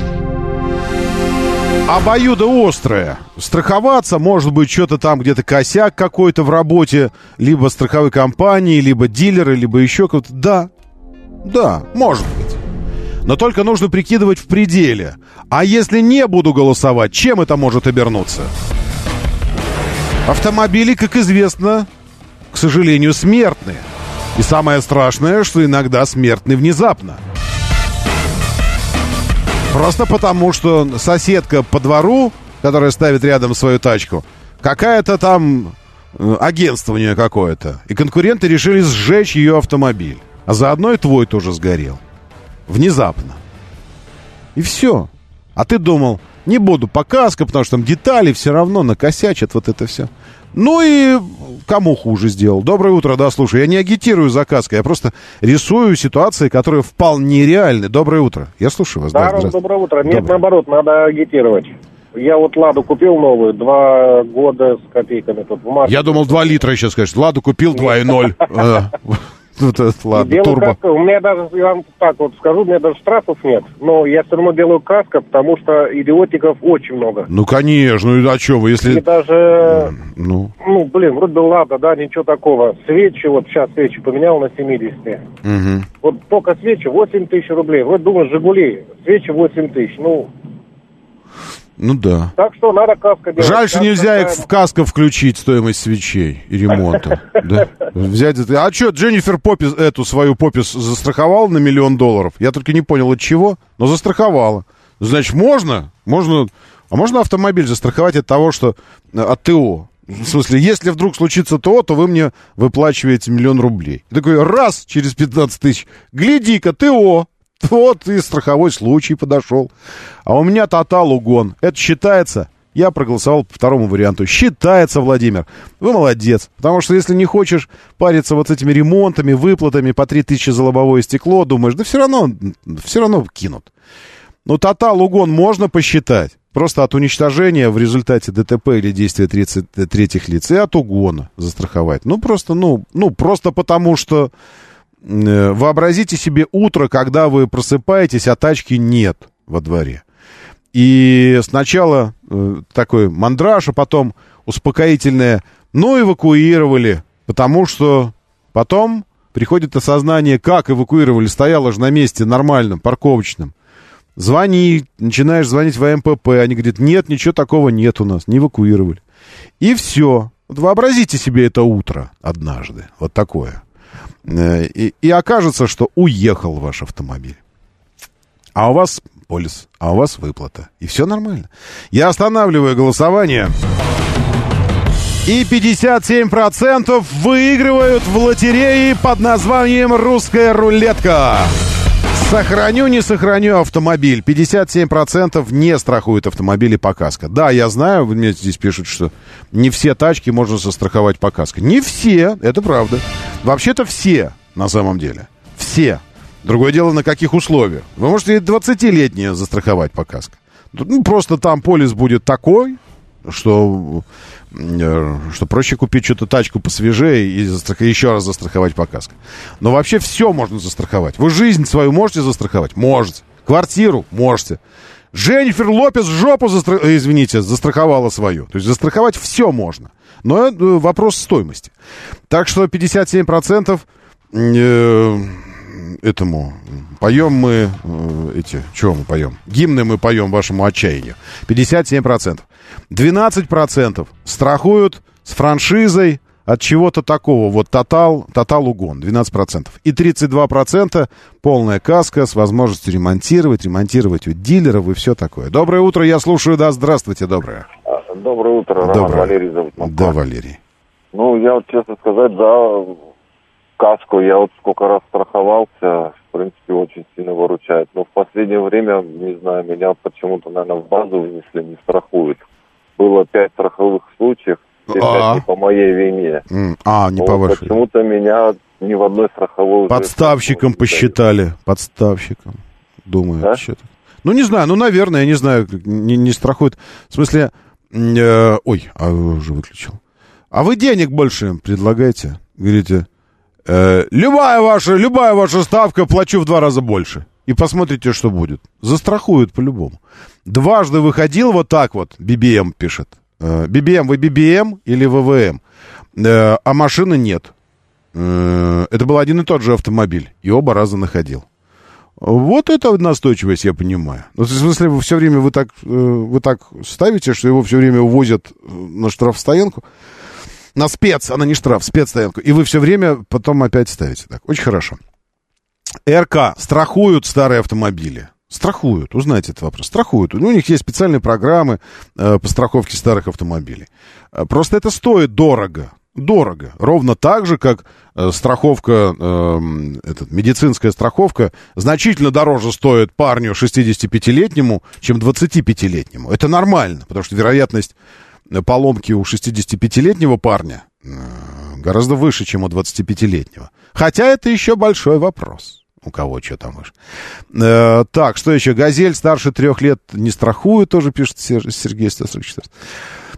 Speaker 1: обоюдоострая. Страховаться, может быть, что-то там где-то косяк какой-то в работе, либо страховой компании, либо дилеры, либо еще кто-то. Да, да, может быть. Но только нужно прикидывать в пределе. А если не буду голосовать, чем это может обернуться? Автомобили, как известно, к сожалению, смертные. И самое страшное, что иногда смертны внезапно. Просто потому, что соседка по двору, которая ставит рядом свою тачку, какая-то там э, агентство у нее какое-то. И конкуренты решили сжечь ее автомобиль. А заодно и твой тоже сгорел. Внезапно. И все. А ты думал, не буду по каско, потому что там детали все равно накосячат вот это все. Ну и кому хуже сделал. Доброе утро, да, слушай, я не агитирую за каской, я просто рисую ситуации, которые вполне реальны. Доброе утро. Я слушаю вас.
Speaker 8: Да, да доброе утро. Нет, доброе. наоборот, надо агитировать. Я вот «Ладу» купил новую, два года с копейками тут в марте.
Speaker 1: Я думал, два литра еще скажешь. «Ладу» купил 2,0.
Speaker 8: Ну, ладно, Делаю турбо. Каска, у меня даже, я вам так вот скажу, у меня даже штрафов нет. Но я все равно делаю каска, потому что идиотиков очень много.
Speaker 1: Ну, конечно, ну а что вы, если...
Speaker 8: И даже, ну, ну блин, вроде бы ладно, да, ничего такого. Свечи, вот сейчас свечи поменял на 70. Угу. Вот только свечи 8 тысяч рублей. Вот думаю, «Жигули», свечи 8 тысяч. Ну,
Speaker 1: ну да.
Speaker 8: Так что надо каска делать.
Speaker 1: Жаль, что нельзя их в каско включить стоимость свечей и ремонта. Да? Взять это. А что, Дженнифер Поппис эту свою Поппис застраховала на миллион долларов? Я только не понял от чего, но застраховала. Значит, можно? Можно А можно автомобиль застраховать от того, что от ТО? В смысле, если вдруг случится ТО, то вы мне выплачиваете миллион рублей. Такой раз через 15 тысяч, гляди-ка, ТО, вот и страховой случай подошел. А у меня тотал угон. Это считается? Я проголосовал по второму варианту. Считается, Владимир. Вы молодец. Потому что если не хочешь париться вот с этими ремонтами, выплатами по 3000 за лобовое стекло, думаешь, да все равно, все равно кинут. Ну, тотал угон можно посчитать. Просто от уничтожения в результате ДТП или действия 30, третьих лиц и от угона застраховать. Ну, просто, ну, ну, просто потому что вообразите себе утро, когда вы просыпаетесь, а тачки нет во дворе. И сначала э, такой мандраж, а потом успокоительное, ну, эвакуировали, потому что потом приходит осознание, как эвакуировали, стояло же на месте нормальном, парковочном. Звони, начинаешь звонить в АМПП, они говорят, нет, ничего такого нет у нас, не эвакуировали. И все. Вот вообразите себе это утро однажды, вот такое. Э, и, и окажется, что уехал ваш автомобиль. А у вас полис, а у вас выплата. И все нормально. Я останавливаю голосование. И 57% выигрывают в лотерее под названием «Русская рулетка». Сохраню, не сохраню автомобиль. 57% не страхуют автомобили по каско. Да, я знаю, мне здесь пишут, что не все тачки можно застраховать по каско. Не все, это правда. Вообще-то все, на самом деле. Все. Другое дело, на каких условиях. Вы можете 20-летние застраховать по каско. Ну, просто там полис будет такой, что Э, что проще купить что-то тачку посвежее и застрах... еще раз застраховать по каско. Но вообще все можно застраховать. Вы жизнь свою можете застраховать? Можете. Квартиру? Можете. Дженнифер Лопес жопу, застра... Э, извините, застраховала свою. То есть застраховать все можно. Но это вопрос стоимости. Так что 57% э, этому поем мы э, эти, чего мы поем? Гимны мы поем вашему отчаянию. 57%. 12% страхуют с франшизой от чего-то такого. Вот тотал, тотал угон, 12%. И 32% полная каска с возможностью ремонтировать, ремонтировать у дилеров и все такое. Доброе утро, я слушаю, да, здравствуйте, доброе.
Speaker 9: Доброе утро, Роман
Speaker 1: доброе.
Speaker 9: Валерий зовут.
Speaker 1: Москва. Да, Валерий.
Speaker 9: Ну, я вот, честно сказать, да, каску я вот сколько раз страховался, в принципе, очень сильно выручает. Но в последнее время, не знаю, меня почему-то, наверное, в базу внесли, не страхуют было пять страховых случаев, а. не по моей вине.
Speaker 1: А, не вот по вашей.
Speaker 9: Почему-то меня ни в одной страховой...
Speaker 1: Подставщиком посчитали, подставщиком, думаю, да? что-то. Ну, не знаю, ну, наверное, я не знаю, не, не страхуют. В смысле, э, ой, а уже выключил. А вы денег больше предлагаете? Говорите, э, любая ваша, любая ваша ставка, плачу в два раза больше и посмотрите, что будет. Застрахуют по-любому. Дважды выходил вот так вот, BBM пишет. BBM, э, вы BBM или ВВМ? Э, а машины нет. Э, это был один и тот же автомобиль. И оба раза находил. Вот это настойчивость, я понимаю. Ну, в смысле, вы все время вы так, вы так ставите, что его все время увозят на штрафстоянку. На спец, она не штраф, спецстоянку. И вы все время потом опять ставите так. Очень хорошо. РК страхуют старые автомобили. Страхуют, узнайте этот вопрос. Страхуют. У них есть специальные программы э, по страховке старых автомобилей. Э, просто это стоит дорого. Дорого. Ровно так же, как э, страховка, э, этот, медицинская страховка значительно дороже стоит парню 65-летнему, чем 25-летнему. Это нормально, потому что вероятность поломки у 65-летнего парня гораздо выше, чем у 25-летнего. Хотя это еще большой вопрос. У кого что там уж. Э, так, что еще? «Газель» старше трех лет не страхует, тоже пишет Сергей 144.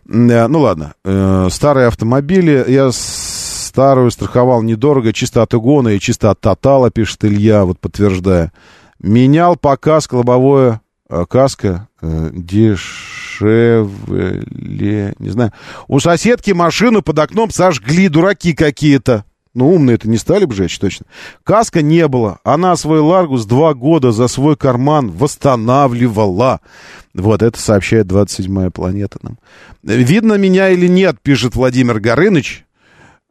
Speaker 1: Э, ну ладно. Э, старые автомобили. Я старую страховал недорого, чисто от угона и чисто от тотала, пишет Илья, вот подтверждая. Менял пока лобовое э, каска э, дешевле, не знаю. У соседки машину под окном сожгли, дураки какие-то. Ну, умные это не стали бы жечь, точно. Каска не было. Она свой Ларгус два года за свой карман восстанавливала. Вот это сообщает 27-я планета нам. Видно меня или нет, пишет Владимир Горыныч.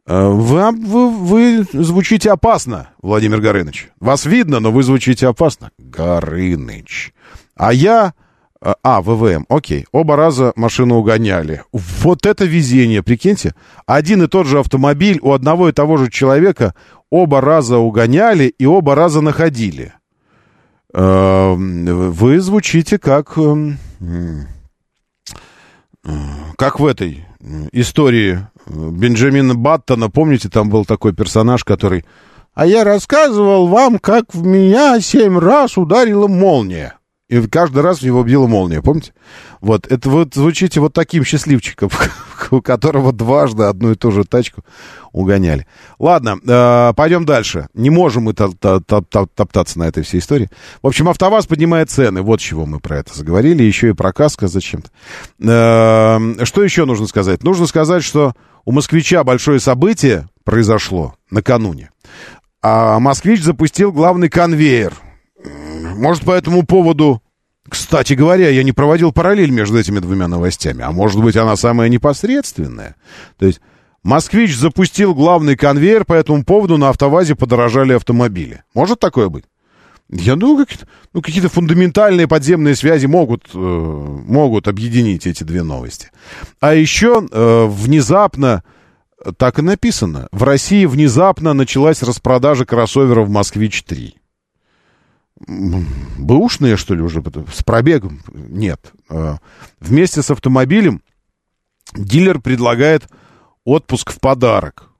Speaker 1: Э, вы, вы, вы звучите опасно, Владимир Горыныч. Вас видно, но вы звучите опасно. Горыныч. А я А, а, ВВМ, окей. Оба раза машину угоняли. Вот это везение, прикиньте. Один и тот же автомобиль у одного и того же человека оба раза угоняли и оба раза находили. Э, вы звучите как... Эм, как в этой истории Бенджамина Баттона. Помните, там был такой персонаж, который... А я рассказывал вам, как в меня семь раз ударила молния. И каждый раз в него била молния, помните? Вот, это вот звучите вот таким счастливчиком, у которого дважды одну и ту же тачку угоняли. Ладно, э, пойдем дальше. Не можем мы топтаться на этой всей истории. В общем, АвтоВАЗ поднимает цены. Вот чего мы про это заговорили. Еще и про КАСКО зачем-то. Э, что еще нужно сказать? Нужно сказать, что у «Москвича» большое событие произошло накануне. А «Москвич» запустил главный конвейер – может, по этому поводу... Кстати говоря, я не проводил параллель между этими двумя новостями. А может быть, она самая непосредственная? То есть, «Москвич» запустил главный конвейер, по этому поводу на «АвтоВАЗе» подорожали автомобили. Может такое быть? Я думаю, как, ну, какие-то фундаментальные подземные связи могут, э, могут объединить эти две новости. А еще э, внезапно, так и написано, в России внезапно началась распродажа кроссоверов «Москвич-3». Бэушные, что ли, уже? С пробегом? Нет. А, вместе с автомобилем дилер предлагает отпуск в подарок.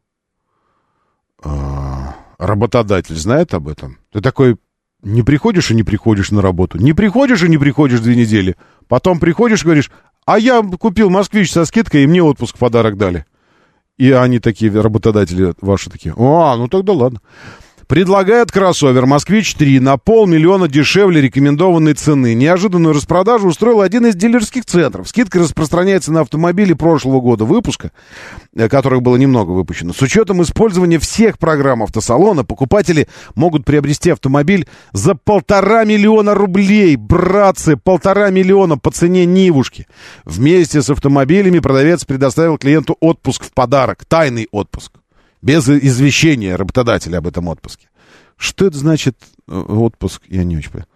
Speaker 1: А, работодатель знает об этом? Ты такой не приходишь и не приходишь на работу. Не приходишь и не приходишь две недели. Потом приходишь говоришь, а я купил москвич со скидкой, и мне отпуск в подарок дали. И они такие, работодатели ваши такие, а, ну тогда ладно. Предлагает кроссовер «Москвич-3» на полмиллиона дешевле рекомендованной цены. Неожиданную распродажу устроил один из дилерских центров. Скидка распространяется на автомобили прошлого года выпуска, э, которых было немного выпущено. С учетом использования всех программ автосалона, покупатели могут приобрести автомобиль за полтора миллиона рублей. Братцы, полтора миллиона по цене Нивушки. Вместе с автомобилями продавец предоставил клиенту отпуск в подарок. Тайный отпуск без извещения работодателя об этом отпуске. Что это значит э, отпуск? Я не очень понимаю.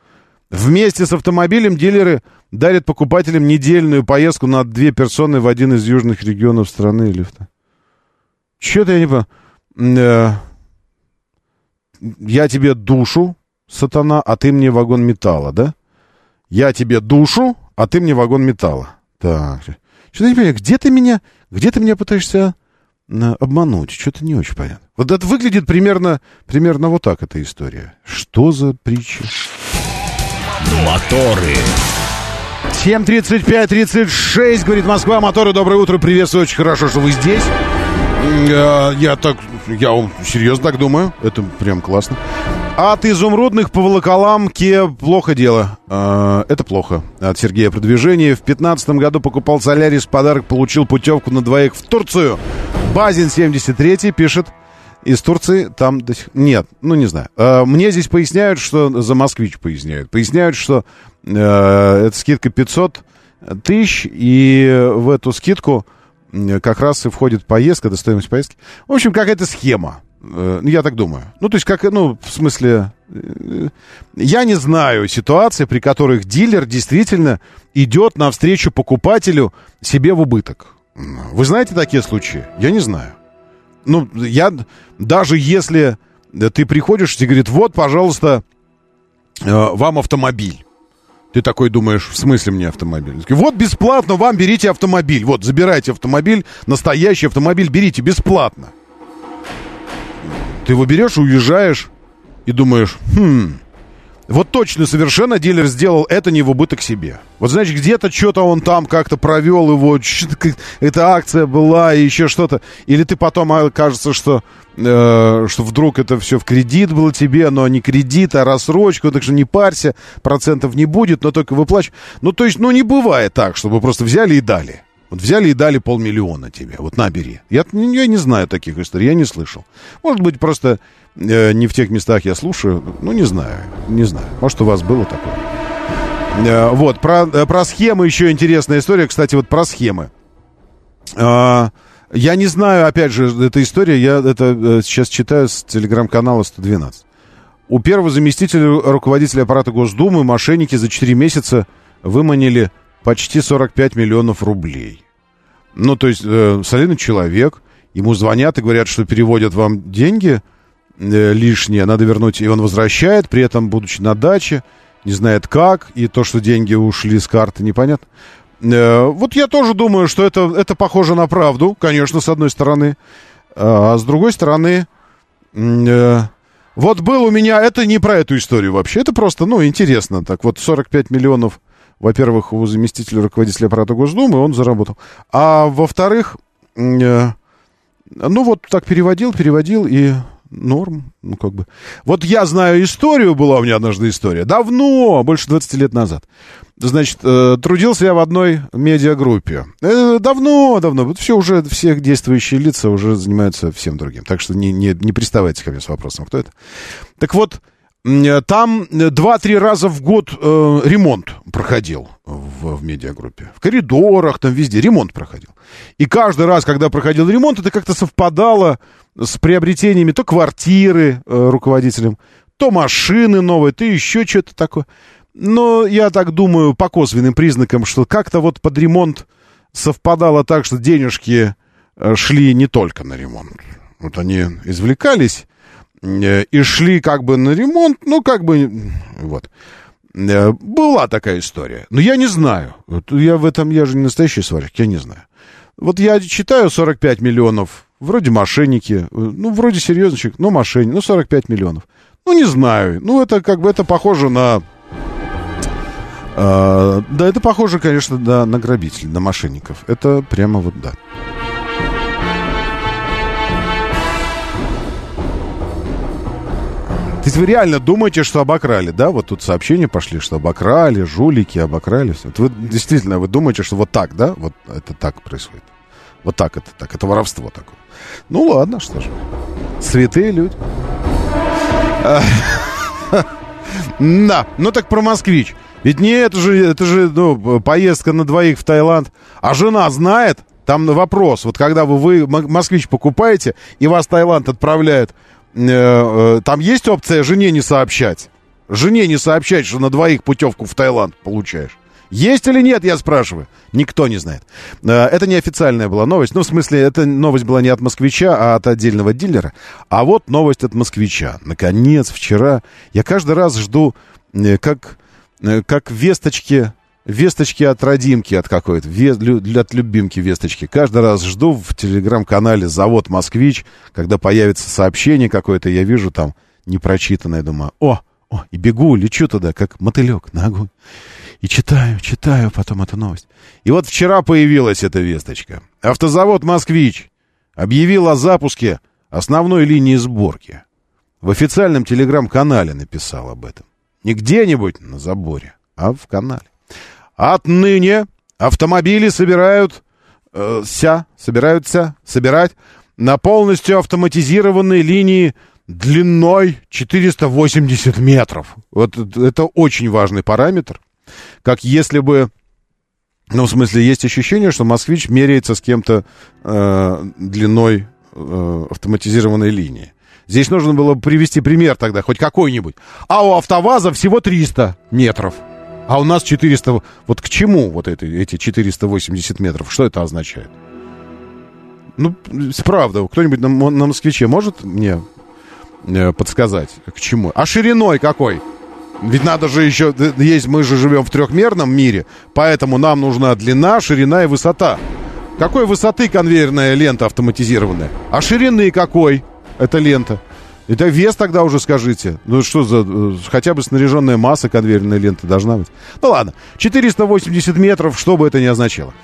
Speaker 1: Вместе с автомобилем дилеры дарят покупателям недельную поездку на две персоны в один из южных регионов страны или что. Что-то я не понимаю. Э, я тебе душу, сатана, а ты мне вагон металла, да? Я тебе душу, а ты мне вагон металла. Так. Что-то не понимаю, где ты меня, где ты меня пытаешься обмануть. Что-то не очень понятно. Вот это выглядит примерно, примерно вот так эта история. Что за притча?
Speaker 10: Моторы.
Speaker 1: 7.35-36, говорит Москва. Моторы, доброе утро, приветствую. Очень хорошо, что вы здесь. Я, я так, я серьезно так думаю. Это прям классно. От изумрудных по волоколамке плохо дело. А, это плохо. От Сергея продвижение. В 2015 году покупал Солярис, подарок получил путевку на двоих в Турцию. Базин 73 пишет. Из Турции там до сих... Нет, ну не знаю. А, мне здесь поясняют, что... За москвич поясняют. Поясняют, что э, это скидка 500 тысяч, и в эту скидку как раз и входит поездка, до стоимость поездки. В общем, какая-то схема. Э, ну, я так думаю. Ну, то есть, как, ну, в смысле, э, я не знаю ситуации, при которых дилер действительно идет навстречу покупателю себе в убыток. Вы знаете такие случаи? Я не знаю. Ну, я, даже если ты приходишь, тебе говорит, вот, пожалуйста, э, вам автомобиль. Ты такой думаешь, в смысле мне автомобиль? Вот бесплатно вам берите автомобиль. Вот, забирайте автомобиль, настоящий автомобиль берите бесплатно. Ты его берешь, уезжаешь и думаешь, хм, вот точно совершенно дилер сделал это не в убыток себе. Вот значит, где-то что-то он там как-то провел его, эта акция была и еще что-то. Или ты потом а, кажется, что, э, что вдруг это все в кредит было тебе, но не кредит, а рассрочку, так что не парься, процентов не будет, но только выплачивай. Ну, то есть, ну, не бывает так, чтобы просто взяли и дали. Вот взяли и дали полмиллиона тебе. Вот набери. Я, я не знаю таких историй, я не слышал. Может быть, просто э, не в тех местах я слушаю. Ну, не знаю. Не знаю. Может, у вас было такое. Э, вот, про, э, про схемы еще интересная история. Кстати, вот про схемы. Я не знаю, опять же, эта история, я это сейчас читаю с телеграм-канала 112. У первого заместителя руководителя аппарата Госдумы мошенники за 4 месяца выманили почти 45 миллионов рублей. Ну, то есть, э, солидный человек, ему звонят и говорят, что переводят вам деньги э, лишние, надо вернуть, и он возвращает, при этом, будучи на даче, не знает как, и то, что деньги ушли с карты, непонятно. Э, вот я тоже думаю, что это, это похоже на правду, конечно, с одной стороны. А с другой стороны, э, вот был у меня, это не про эту историю вообще, это просто, ну, интересно. Так вот, 45 миллионов, во-первых, у заместителя руководителя аппарата Госдумы он заработал. А во-вторых, ну вот так переводил, переводил и норм, ну как бы. Вот я знаю историю, была у меня однажды история, давно, больше 20 лет назад. Значит, э, трудился я в одной медиагруппе. Э, давно, давно. Вот все уже, все действующие лица уже занимаются всем другим. Так что не, не, не приставайте ко мне с вопросом, кто это. Так вот, там два-три раза в год э, ремонт проходил в, в медиагруппе. В коридорах, там везде ремонт проходил. И каждый раз, когда проходил ремонт, это как-то совпадало с приобретениями то квартиры э, руководителем, то машины новые, то еще что-то такое. Но я так думаю, по косвенным признакам, что как-то вот под ремонт совпадало так, что денежки э, шли не только на ремонт. Вот они извлекались э, и шли как бы на ремонт, ну, как бы, вот. Э, была такая история. Но я не знаю. Вот я в этом, я же не настоящий сварщик, я не знаю. Вот я читаю 45 миллионов, вроде мошенники, ну, вроде серьезный но мошенник, ну, 45 миллионов. Ну, не знаю. Ну, это как бы, это похоже на а, да, это похоже, конечно, да, на грабителей, на мошенников. Это прямо вот да. То есть вы реально думаете, что обокрали, да? Вот тут сообщения пошли, что обокрали, жулики, обокрали. Все. вы действительно, вы думаете, что вот так, да? Вот это так происходит. Вот так это так. Это воровство такое. Ну ладно, что ж. Святые люди. Да, ну так про москвич. Ведь не это же, это же ну, поездка на двоих в Таиланд. А жена знает? Там вопрос. Вот когда вы, вы москвич покупаете, и вас Таиланд отправляет, э, э, там есть опция жене не сообщать? Жене не сообщать, что на двоих путевку в Таиланд получаешь. Есть или нет, я спрашиваю. Никто не знает. Э, это не официальная была новость. Ну, в смысле, эта новость была не от москвича, а от отдельного дилера. А вот новость от москвича. Наконец, вчера я каждый раз жду, э, как Э, как весточки, весточки от родимки от какой-то, от любимки весточки. Каждый раз жду в телеграм-канале «Завод Москвич», когда появится сообщение какое-то, я вижу там непрочитанное, думаю, о, о, и бегу, лечу туда, как мотылек на огонь. И читаю, читаю потом эту новость. И вот вчера появилась эта весточка. Автозавод «Москвич» объявил о запуске основной линии сборки. В официальном телеграм-канале написал об этом. Не где-нибудь на заборе, а в канале. Отныне автомобили собирают, э, ся, собираются собирать на полностью автоматизированной линии длиной 480 метров. Вот это очень важный параметр. Как если бы, ну, в смысле, есть ощущение, что москвич меряется с кем-то э, длиной э, автоматизированной линии. Здесь нужно было привести пример тогда, хоть какой-нибудь. А у АвтоВАЗа всего 300 метров. А у нас 400... Вот к чему вот это, эти 480 метров? Что это означает? Ну, правда, кто-нибудь на, на москвиче может мне подсказать, к чему? А шириной какой? Ведь надо же еще... Есть, мы же живем в трехмерном мире, поэтому нам нужна длина, ширина и высота. Какой высоты конвейерная лента автоматизированная? А ширины какой? эта лента. Это вес тогда уже скажите. Ну что за... Э, хотя бы снаряженная масса конвейерной ленты должна быть. Ну ладно, 480 метров, что бы это ни означало.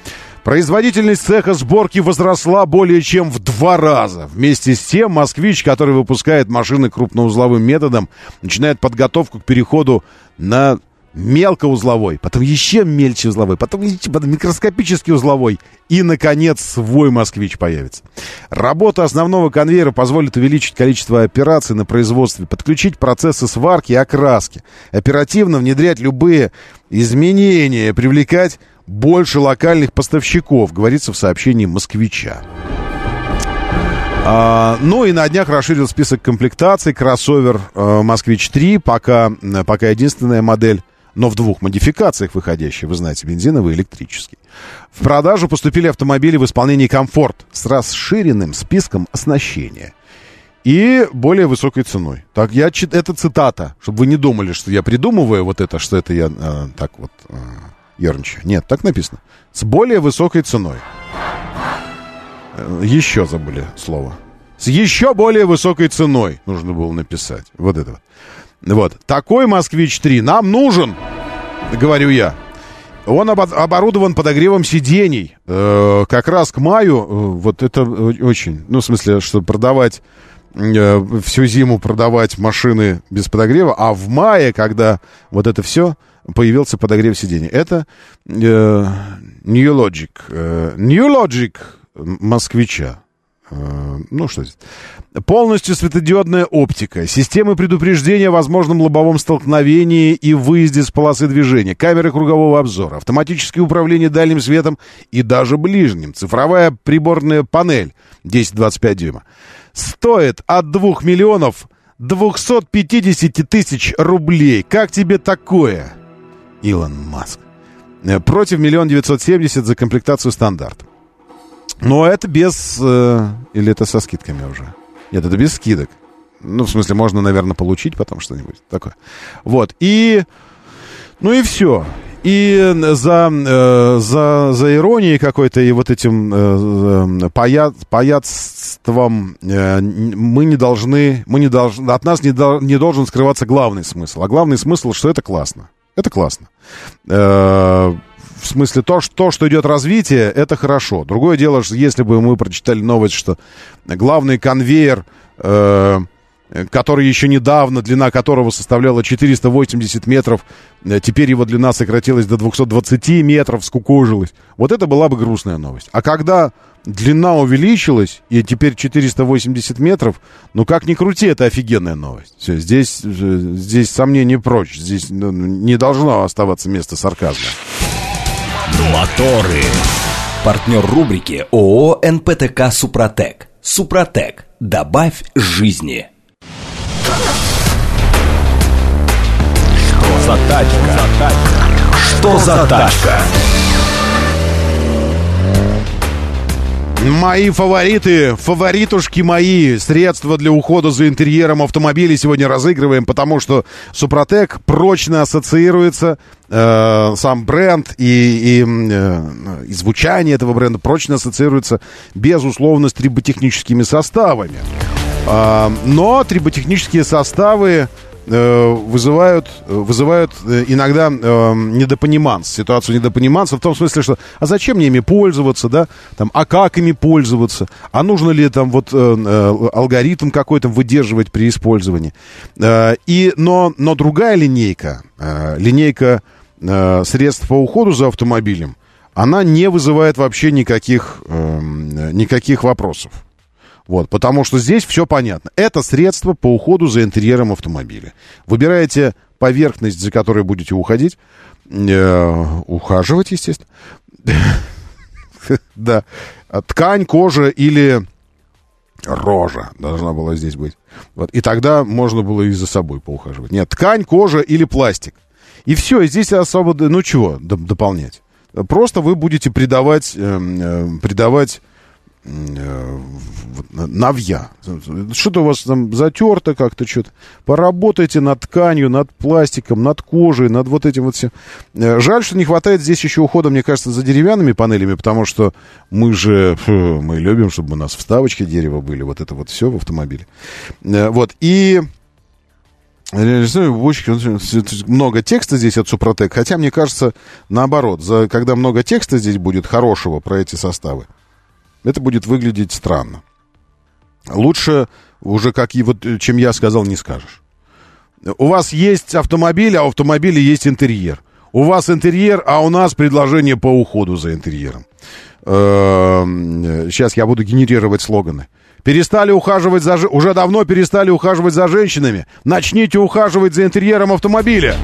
Speaker 1: Производительность цеха сборки возросла более чем в два раза. Вместе с тем, «Москвич», который выпускает машины крупноузловым методом, начинает подготовку к переходу на мелкоузловой, потом еще мельче узловой, потом, потом микроскопический узловой. И, наконец, свой «Москвич» появится. Работа основного конвейера позволит увеличить количество операций на производстве, подключить процессы сварки и окраски, оперативно внедрять любые изменения, привлекать больше локальных поставщиков, говорится в сообщении «Москвича». А, ну и на днях расширил список комплектаций кроссовер э, «Москвич-3», пока, пока единственная модель но в двух модификациях выходящие, вы знаете, бензиновый и электрический. В продажу поступили автомобили в исполнении «Комфорт» с расширенным списком оснащения и более высокой ценой. Так, я, это цитата, чтобы вы не думали, что я придумываю вот это, что это я э, так вот э, ерничаю. Нет, так написано. С более высокой ценой. Э, еще забыли слово. С еще более высокой ценой нужно было написать. Вот это вот. Вот. Такой «Москвич-3» нам нужен, говорю я. Он оборудован подогревом сидений. Э, как раз к маю, э, вот это очень, ну, в смысле, что продавать э, всю зиму продавать машины без подогрева, а в мае, когда вот это все, появился подогрев сидений. Это э, New Logic. Э, New Logic москвича. Э, ну, что здесь? Полностью светодиодная оптика, системы предупреждения о возможном лобовом столкновении и выезде с полосы движения, камеры кругового обзора, автоматическое управление дальним светом и даже ближним, цифровая приборная панель 10-25 дюйма. Стоит от 2 миллионов 250 тысяч рублей. Как тебе такое, Илон Маск? Э, против миллион девятьсот семьдесят за комплектацию стандарт. Но это без... Э, или это со скидками уже? Нет, это без скидок. Ну, в смысле, можно, наверное, получить потом что-нибудь такое. Вот. И... Ну и все. И за, э, за, за иронией какой-то и вот этим э, пая, паяцтвом э, мы не должны, мы не должны, от нас не, до, не должен скрываться главный смысл. А главный смысл, что это классно. Это классно. Э, в смысле, то, что, что идет развитие, это хорошо. Другое дело, что если бы мы прочитали новость, что главный конвейер, э, который еще недавно, длина которого составляла 480 метров, э, теперь его длина сократилась до 220 метров, скукожилась. Вот это была бы грустная новость. А когда длина увеличилась, и теперь 480 метров, ну как ни крути, это офигенная новость. Все, здесь, здесь сомнений прочь. Здесь ну, не должно оставаться место сарказма.
Speaker 2: Моторы. Партнер рубрики ООО «НПТК Супротек». Супротек. Добавь жизни. Что за тачка? Что за тачка?
Speaker 1: Мои фавориты, фаворитушки мои, средства для ухода за интерьером автомобиля сегодня разыгрываем, потому что Супротек прочно ассоциируется, э, сам бренд и, и, э, и звучание этого бренда прочно ассоциируется, безусловно, с триботехническими составами. Э, но триботехнические составы вызывают, вызывают э, иногда э, недопониманс, ситуацию недопониманса в том смысле, что а зачем мне ими пользоваться, да, там, а как ими пользоваться, а нужно ли там вот алгоритм какой-то выдерживать при использовании. И, но, но другая линейка, линейка средств по уходу за автомобилем, она не вызывает вообще никаких, никаких вопросов. Вот, потому что здесь все понятно. Это средство по уходу за интерьером автомобиля. Выбираете поверхность, за которой будете уходить, э, ухаживать, естественно. Да. Ткань, кожа или рожа должна была здесь быть. Вот. И тогда можно было и за собой поухаживать. Нет, ткань, кожа или пластик. И все, здесь особо, ну чего дополнять. Просто вы будете придавать, эм, э, придавать навья. Что-то у вас там затерто как-то что-то. Поработайте над тканью, над пластиком, над кожей, над вот этим вот всем. Э, жаль, что не хватает здесь еще ухода, мне кажется, за деревянными панелями, потому что мы же, мы любим, чтобы у нас вставочки дерева были, вот это вот все в автомобиле. Э, вот, и... Много текста здесь от Супротек, хотя мне кажется, наоборот, за, когда много текста здесь будет хорошего про эти составы, это будет выглядеть странно. Лучше уже, как и вот, чем я сказал, не скажешь. У вас есть автомобиль, а у автомобиля есть интерьер. У вас интерьер, а у нас предложение по уходу за интерьером. Сейчас я буду генерировать слоганы. Перестали ухаживать за... Уже давно перестали ухаживать за женщинами. Начните ухаживать за интерьером автомобиля.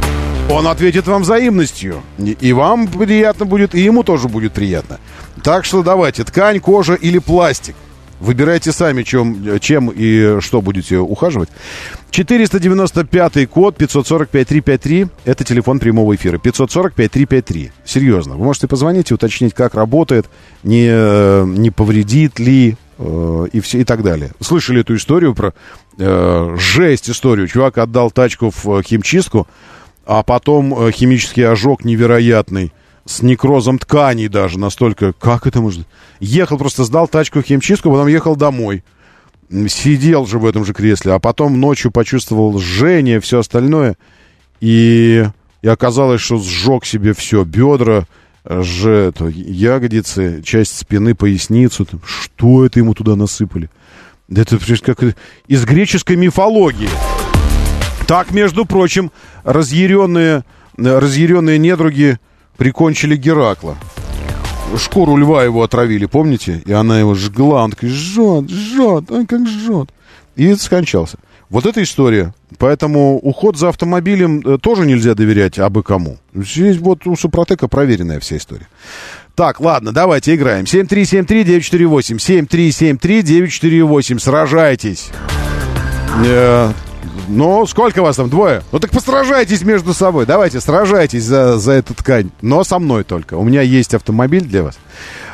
Speaker 1: Он ответит вам взаимностью. И вам приятно будет, и ему тоже будет приятно. Так что давайте, ткань, кожа или пластик. Выбирайте сами, чем, чем и что будете ухаживать. 495 код 545-353. Это телефон прямого эфира. 545-353. Серьезно. Вы можете позвонить и уточнить, как работает, не, не повредит ли э, и, все, и так далее. Слышали эту историю про э, жесть историю. Чувак отдал тачку в химчистку, а потом э, химический ожог невероятный с некрозом тканей даже настолько. Как это может? Ехал просто, сдал тачку химчистку, потом ехал домой. Сидел же в этом же кресле, а потом ночью почувствовал жжение, все остальное. И, и оказалось, что сжег себе все, бедра, же, это, ягодицы, часть спины, поясницу. Что это ему туда насыпали? Это как из греческой мифологии. Так, между прочим, разъяренные, разъяренные недруги прикончили Геракла. Шкуру льва его отравили, помните? И она его жгла, он такой, жжет, жжет, ой, как жжет. И скончался. Вот эта история. Поэтому уход за автомобилем э, тоже нельзя доверять абы кому. Здесь вот у Супротека проверенная вся история. Так, ладно, давайте играем. 7373948. 7373948. Сражайтесь. Э, ну, сколько вас там? Двое? Ну так посражайтесь между собой. Давайте, сражайтесь за, за эту ткань. Но со мной только. У меня есть автомобиль для вас.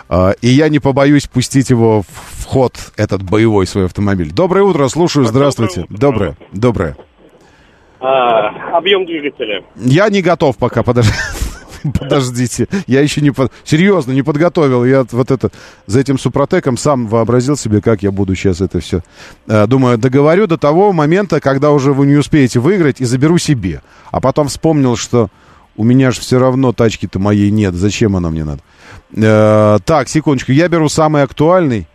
Speaker 1: Uh, и я не побоюсь пустить его в ход, этот боевой свой автомобиль. Доброе утро, слушаю, здравствуйте. Доброе, доброе.
Speaker 11: А, объем двигателя.
Speaker 1: Я не готов пока, подожди. Подождите, я еще не... Под... Серьезно, не подготовил. Я вот это... За этим супротеком сам вообразил себе, как я буду сейчас это все... Э, думаю, договорю до того момента, когда уже вы не успеете выиграть, и заберу себе. А потом вспомнил, что у меня же все равно тачки-то моей нет. Зачем она мне надо? Э, так, секундочку. Я беру самый актуальный,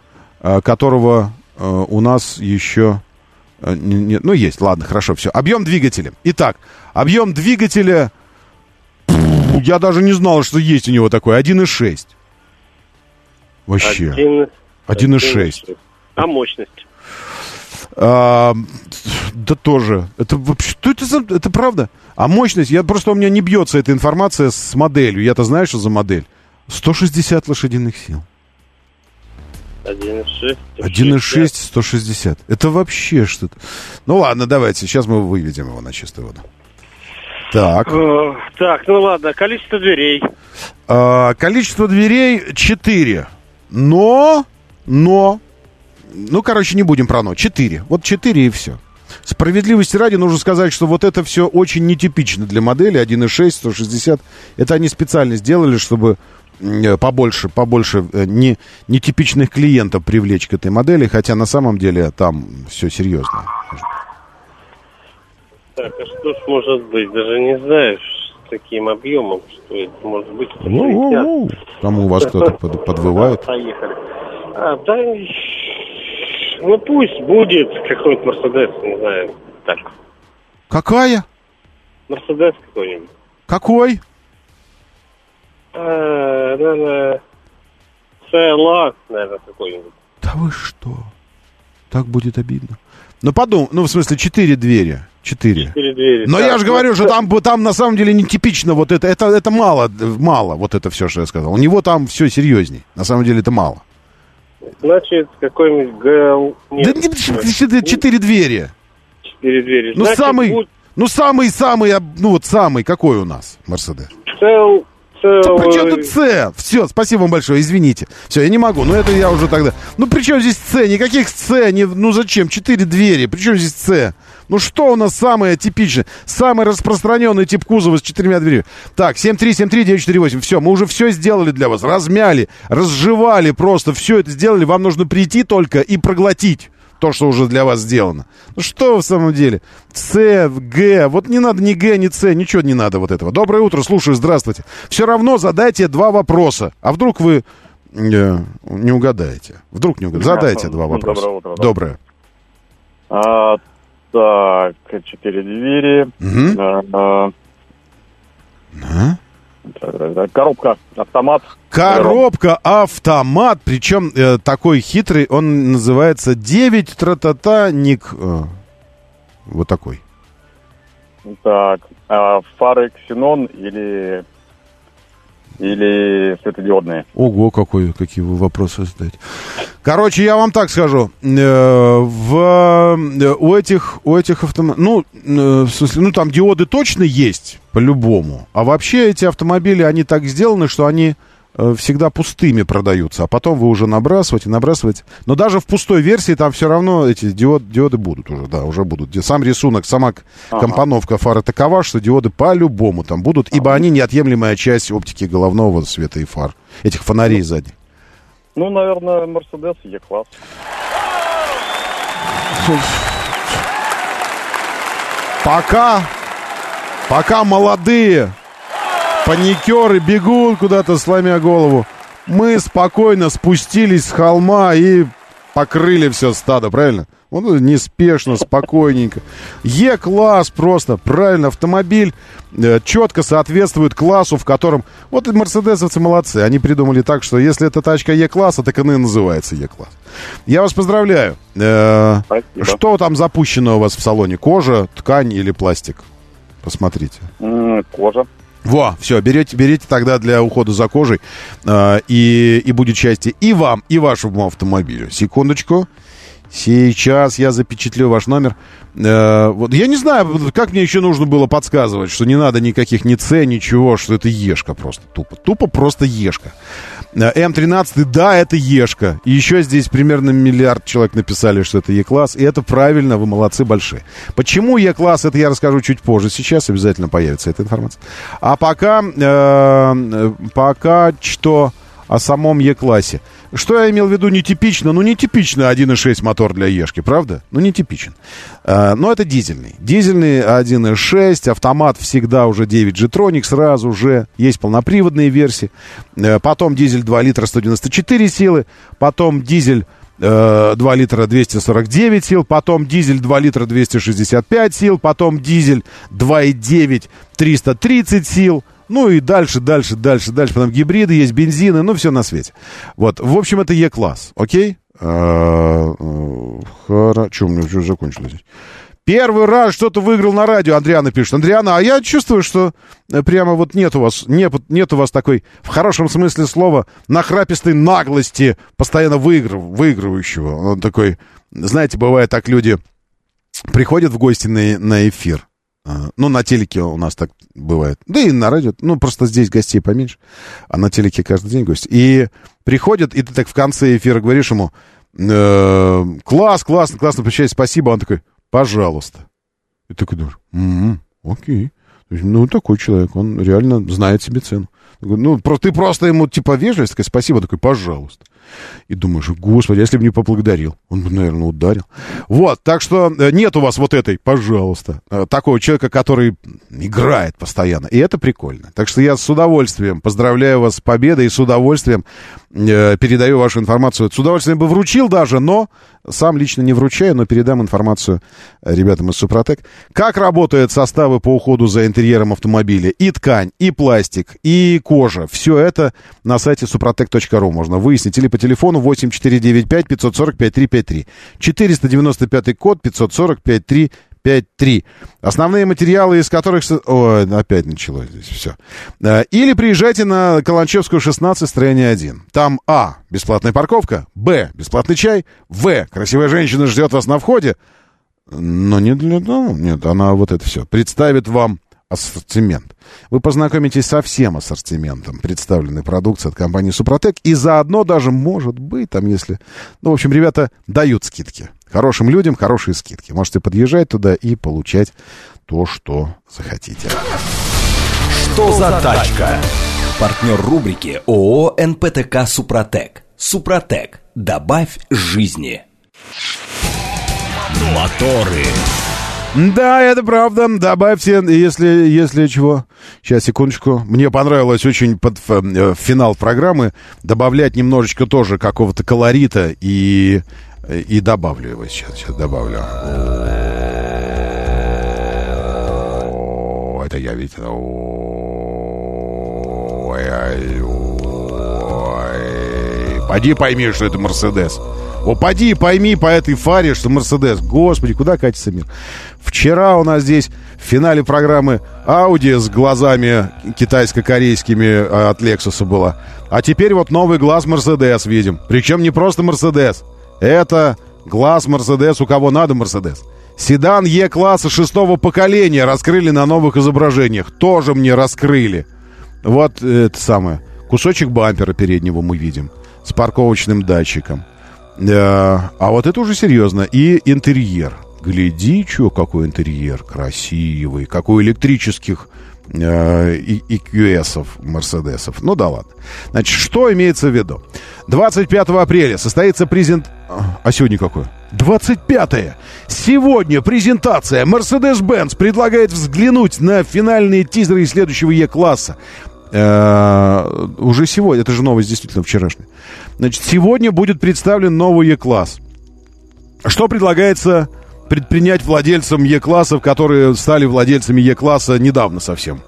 Speaker 1: э, которого у нас еще... Нет, ну, есть, ладно, хорошо, все. Объем двигателя. Итак, объем двигателя я даже не знал, что есть у него такой. 1,6. Вообще. 1,6.
Speaker 11: А мощность?
Speaker 1: А, да тоже. Это вообще, что это за... Это правда? А мощность, я просто у меня не бьется эта информация с моделью. Я-то знаю, что за модель. 160 лошадиных сил.
Speaker 11: 1,6.
Speaker 1: 1,6, 160. Это вообще что-то. Ну ладно, давайте, сейчас мы выведем его на чистую воду. Так.
Speaker 11: Э, так, ну ладно, количество дверей.
Speaker 1: А, количество дверей 4. Но, но, ну, короче, не будем про но. 4. Вот 4 и все. Справедливости ради нужно сказать, что вот это все очень нетипично для модели 1.6, 160. Это они специально сделали, чтобы э, побольше, побольше э, не, нетипичных клиентов привлечь к этой модели, хотя на самом деле там все серьезно.
Speaker 11: Так, а что ж может быть? Даже не знаешь с таким объемом, что это может быть. Ну, ну,
Speaker 1: ну. Там у вас кто-то под, подвывает.
Speaker 11: Поехали. А, да, ну пусть будет какой-нибудь Мерседес, не знаю, так.
Speaker 1: Какая?
Speaker 11: Мерседес какой-нибудь.
Speaker 1: Какой?
Speaker 11: А, наверное, CLA, наверное, какой-нибудь.
Speaker 1: Да вы что? Так будет обидно. Ну, подумай, ну, в смысле, четыре двери. Четыре.
Speaker 11: Четыре двери.
Speaker 1: Но да. я же говорю, что там, там на самом деле нетипично вот это, это, это мало, мало, вот это все, что я сказал. У него там все серьезней. На самом деле это мало.
Speaker 11: Значит, какой-нибудь ГЛ...
Speaker 1: Нет, да нет, четыре двери.
Speaker 11: Четыре двери.
Speaker 1: Ну, Значит, самый, будет... ну, самый, самый, ну, вот самый, какой у нас, Мерседес?
Speaker 11: Cell
Speaker 1: да при чем тут С? Все, спасибо вам большое, извините. Все, я не могу, но это я уже тогда... Ну при чем здесь С? Никаких С, не... ну зачем? Четыре двери, при чем здесь С? Ну что у нас самое типичное? Самый распространенный тип кузова с четырьмя дверями. Так, 7373948. Все, мы уже все сделали для вас. Размяли, разжевали просто. Все это сделали. Вам нужно прийти только и проглотить то, что уже для вас сделано. Ну что в самом деле? С, Г, вот не надо ни Г, ни С, ничего не надо вот этого. Доброе утро, слушаю, здравствуйте. Все равно задайте два вопроса. А вдруг вы э, не угадаете? Вдруг не угадаете? Задайте два вопроса. Доброе утро. Доброе.
Speaker 12: А, так, четыре двери. Угу. А, а. Коробка, автомат.
Speaker 1: Коробка, автомат, причем э, такой хитрый, он называется 9 тра-та-та ник. Э, вот такой.
Speaker 12: Так, а фары ксенон или или светодиодные?
Speaker 1: Ого, какой, какие вы вопросы задаете. Короче, я вам так скажу. Э, в, э, у этих, у этих автомобилей... Ну, э, в смысле, ну, там диоды точно есть, по-любому. А вообще эти автомобили, они так сделаны, что они всегда пустыми продаются, а потом вы уже набрасываете, набрасываете. Но даже в пустой версии там все равно эти диод, диоды будут уже, да, уже будут. Сам рисунок, сама ага. компоновка фары такова, что диоды по-любому там будут, ибо они неотъемлемая часть оптики головного света и фар, этих фонарей сзади.
Speaker 12: Ну, наверное, Мерседес Е-класс.
Speaker 1: Пока, пока молодые паникеры бегут куда-то, сломя голову, мы спокойно спустились с холма и покрыли все стадо, правильно? Он неспешно, спокойненько. Е-класс просто, правильно, автомобиль э, четко соответствует классу, в котором... Вот мерседесовцы молодцы, они придумали так, что если это тачка Е-класса, так она и называется Е-класс. Я вас поздравляю. Э, что там запущено у вас в салоне? Кожа, ткань или пластик? Посмотрите.
Speaker 12: Кожа.
Speaker 1: Во, все, берете, берите тогда для ухода за кожей, э, и, и будет счастье и вам, и вашему автомобилю. Секундочку. Сейчас я запечатлю ваш номер. Э, вот я не знаю, как мне еще нужно было подсказывать, что не надо никаких ни С, ничего, что это Ешка просто тупо. Тупо просто Ешка. Э, М13, да, это Ешка. И еще здесь примерно миллиард человек написали, что это Е-класс. И это правильно, вы молодцы большие. Почему Е-класс, это я расскажу чуть позже. Сейчас обязательно появится эта информация. А пока, э, пока что о самом Е-классе. Что я имел в виду нетипично? Ну, нетипично 1.6 мотор для Ешки, правда? Ну, нетипичен. А, но это дизельный. Дизельный 1.6, автомат всегда уже 9 G-Tronic, сразу же. Есть полноприводные версии. А, потом дизель 2 литра 194 силы. Потом дизель 2 э, литра 249 сил, потом дизель 2 литра 265 сил, потом дизель 2,9 330 сил, ну и дальше, дальше, дальше, дальше. Потом гибриды есть, бензины, ну все на свете. Вот, в общем, это Е-класс, окей? А, э, Хорошо, у меня уже закончилось. Первый раз что-то выиграл на радио, Андриана пишет. Андриана, а я чувствую, что э, прямо вот нет у вас, нет, нет у вас такой, в хорошем смысле слова, нахрапистой наглости, постоянно выигрыв, выигрывающего. Он такой, знаете, бывает так люди приходят в гости на, на эфир, ну, на телеке у нас так бывает. Да и на радио. Ну, просто здесь гостей поменьше. А на телеке каждый день гость. И приходят, и ты так в конце эфира говоришь ему, э, класс, классно, классно, прощай, спасибо. Он такой, пожалуйста. И ты такой думаешь, м-м, окей. Ну, такой человек, он реально знает себе цену. Ну, ты просто ему, типа, вежливость, такая, спасибо, такой, пожалуйста. И думаешь, господи, если бы не поблагодарил, он бы, наверное, ударил. Вот, так что э, нет у вас вот этой, пожалуйста, э, такого человека, который играет постоянно. И это прикольно. Так что я с удовольствием поздравляю вас с победой и с удовольствием э, передаю вашу информацию. С удовольствием бы вручил даже, но сам лично не вручаю, но передам информацию ребятам из Супротек. Как работают составы по уходу за интерьером автомобиля? И ткань, и пластик, и кожа. Все это на сайте супротек.ру можно выяснить. Или по телефону 8495 545 353. 495 код 545 353. Основные материалы, из которых... Ой, опять началось здесь все. Э, или приезжайте на Каланчевскую, 16, строение 1. Там А. Бесплатная парковка. Б. Бесплатный чай. В. Красивая женщина ждет вас на входе. Но не для... Ну, нет, она вот это все. Представит вам ассортимент. Вы познакомитесь со всем ассортиментом представленной продукции от компании Супротек. И заодно даже, может быть, там если... Ну, в общем, ребята дают скидки. Хорошим людям хорошие скидки. Можете подъезжать туда и получать то, что захотите.
Speaker 2: Что за тачка? Партнер рубрики ООО «НПТК Супротек». Супротек. Добавь жизни. Моторы.
Speaker 1: Да, это правда. Добавьте, если, если чего. Сейчас, секундочку. Мне понравилось очень под э, финал программы добавлять немножечко тоже какого-то колорита и, и добавлю его сейчас. Сейчас добавлю. Это я ведь... Поди пойми, что это Мерседес. О, поди пойми по этой фаре, что Мерседес. Господи, куда катится мир? Вчера у нас здесь в финале программы Audi с глазами китайско-корейскими э, от Lexus была. А теперь вот новый глаз Mercedes видим. Причем не просто Mercedes. Это глаз Mercedes, у кого надо Mercedes. Седан Е-класса шестого поколения раскрыли на новых изображениях. Тоже мне раскрыли. Вот это самое. Кусочек бампера переднего мы видим. С парковочным датчиком. Э, а вот это уже серьезно. И интерьер. Гляди, что какой интерьер красивый. Какой электрических э, EQS-ов, Мерседесов. Ну да ладно. Значит, что имеется в виду? 25 апреля состоится презент... А сегодня какое? 25-е. Сегодня презентация. Mercedes-Benz предлагает взглянуть на финальные тизеры следующего Е-класса. Э, уже сегодня, это же новость действительно вчерашняя. Значит, сегодня будет представлен новый Е-класс. Что предлагается предпринять владельцам Е-классов, которые стали владельцами Е-класса недавно совсем?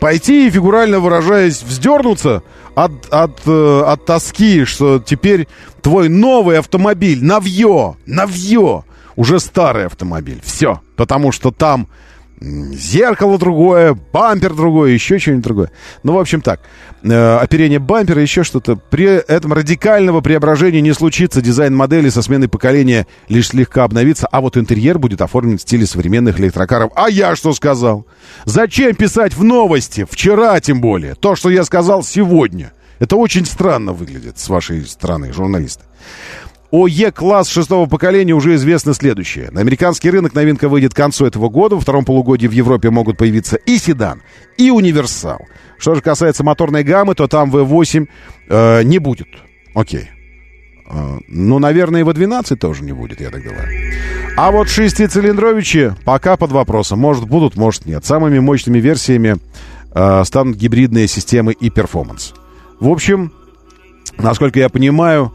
Speaker 1: Пойти и, фигурально выражаясь, вздернуться от, от, э, от тоски, что теперь твой новый автомобиль, навье, навье, уже старый автомобиль. Все. Потому что там зеркало другое, бампер другой, еще что-нибудь другое. Ну, в общем так, э, оперение бампера, еще что-то. При этом радикального преображения не случится. Дизайн модели со сменой поколения лишь слегка обновится, а вот интерьер будет оформлен в стиле современных электрокаров. А я что сказал? Зачем писать в новости? Вчера тем более. То, что я сказал сегодня. Это очень странно выглядит с вашей стороны, журналисты. О Е-класс шестого поколения уже известно следующее. На американский рынок новинка выйдет к концу этого года. Во втором полугодии в Европе могут появиться и седан, и универсал. Что же касается моторной гаммы, то там V8 э, не будет. Окей. Э, ну, наверное, и V12 тоже не будет, я так думаю. А вот шестицилиндровичи пока под вопросом. Может, будут, может, нет. Самыми мощными версиями э, станут гибридные системы и перформанс. В общем, насколько я понимаю,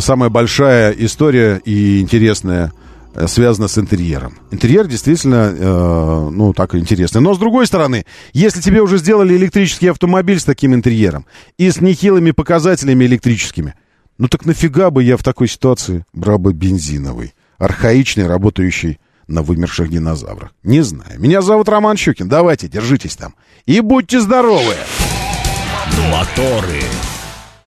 Speaker 1: самая большая история и интересная э, связана с интерьером. Интерьер действительно, э, ну, так интересный. Но, с другой стороны, если тебе уже сделали электрический автомобиль с таким интерьером и с нехилыми показателями электрическими, ну так нафига бы я в такой ситуации брал бы бензиновый, архаичный, работающий на вымерших динозаврах? Не знаю. Меня зовут Роман Щукин. Давайте, держитесь там. И будьте здоровы!
Speaker 10: Моторы.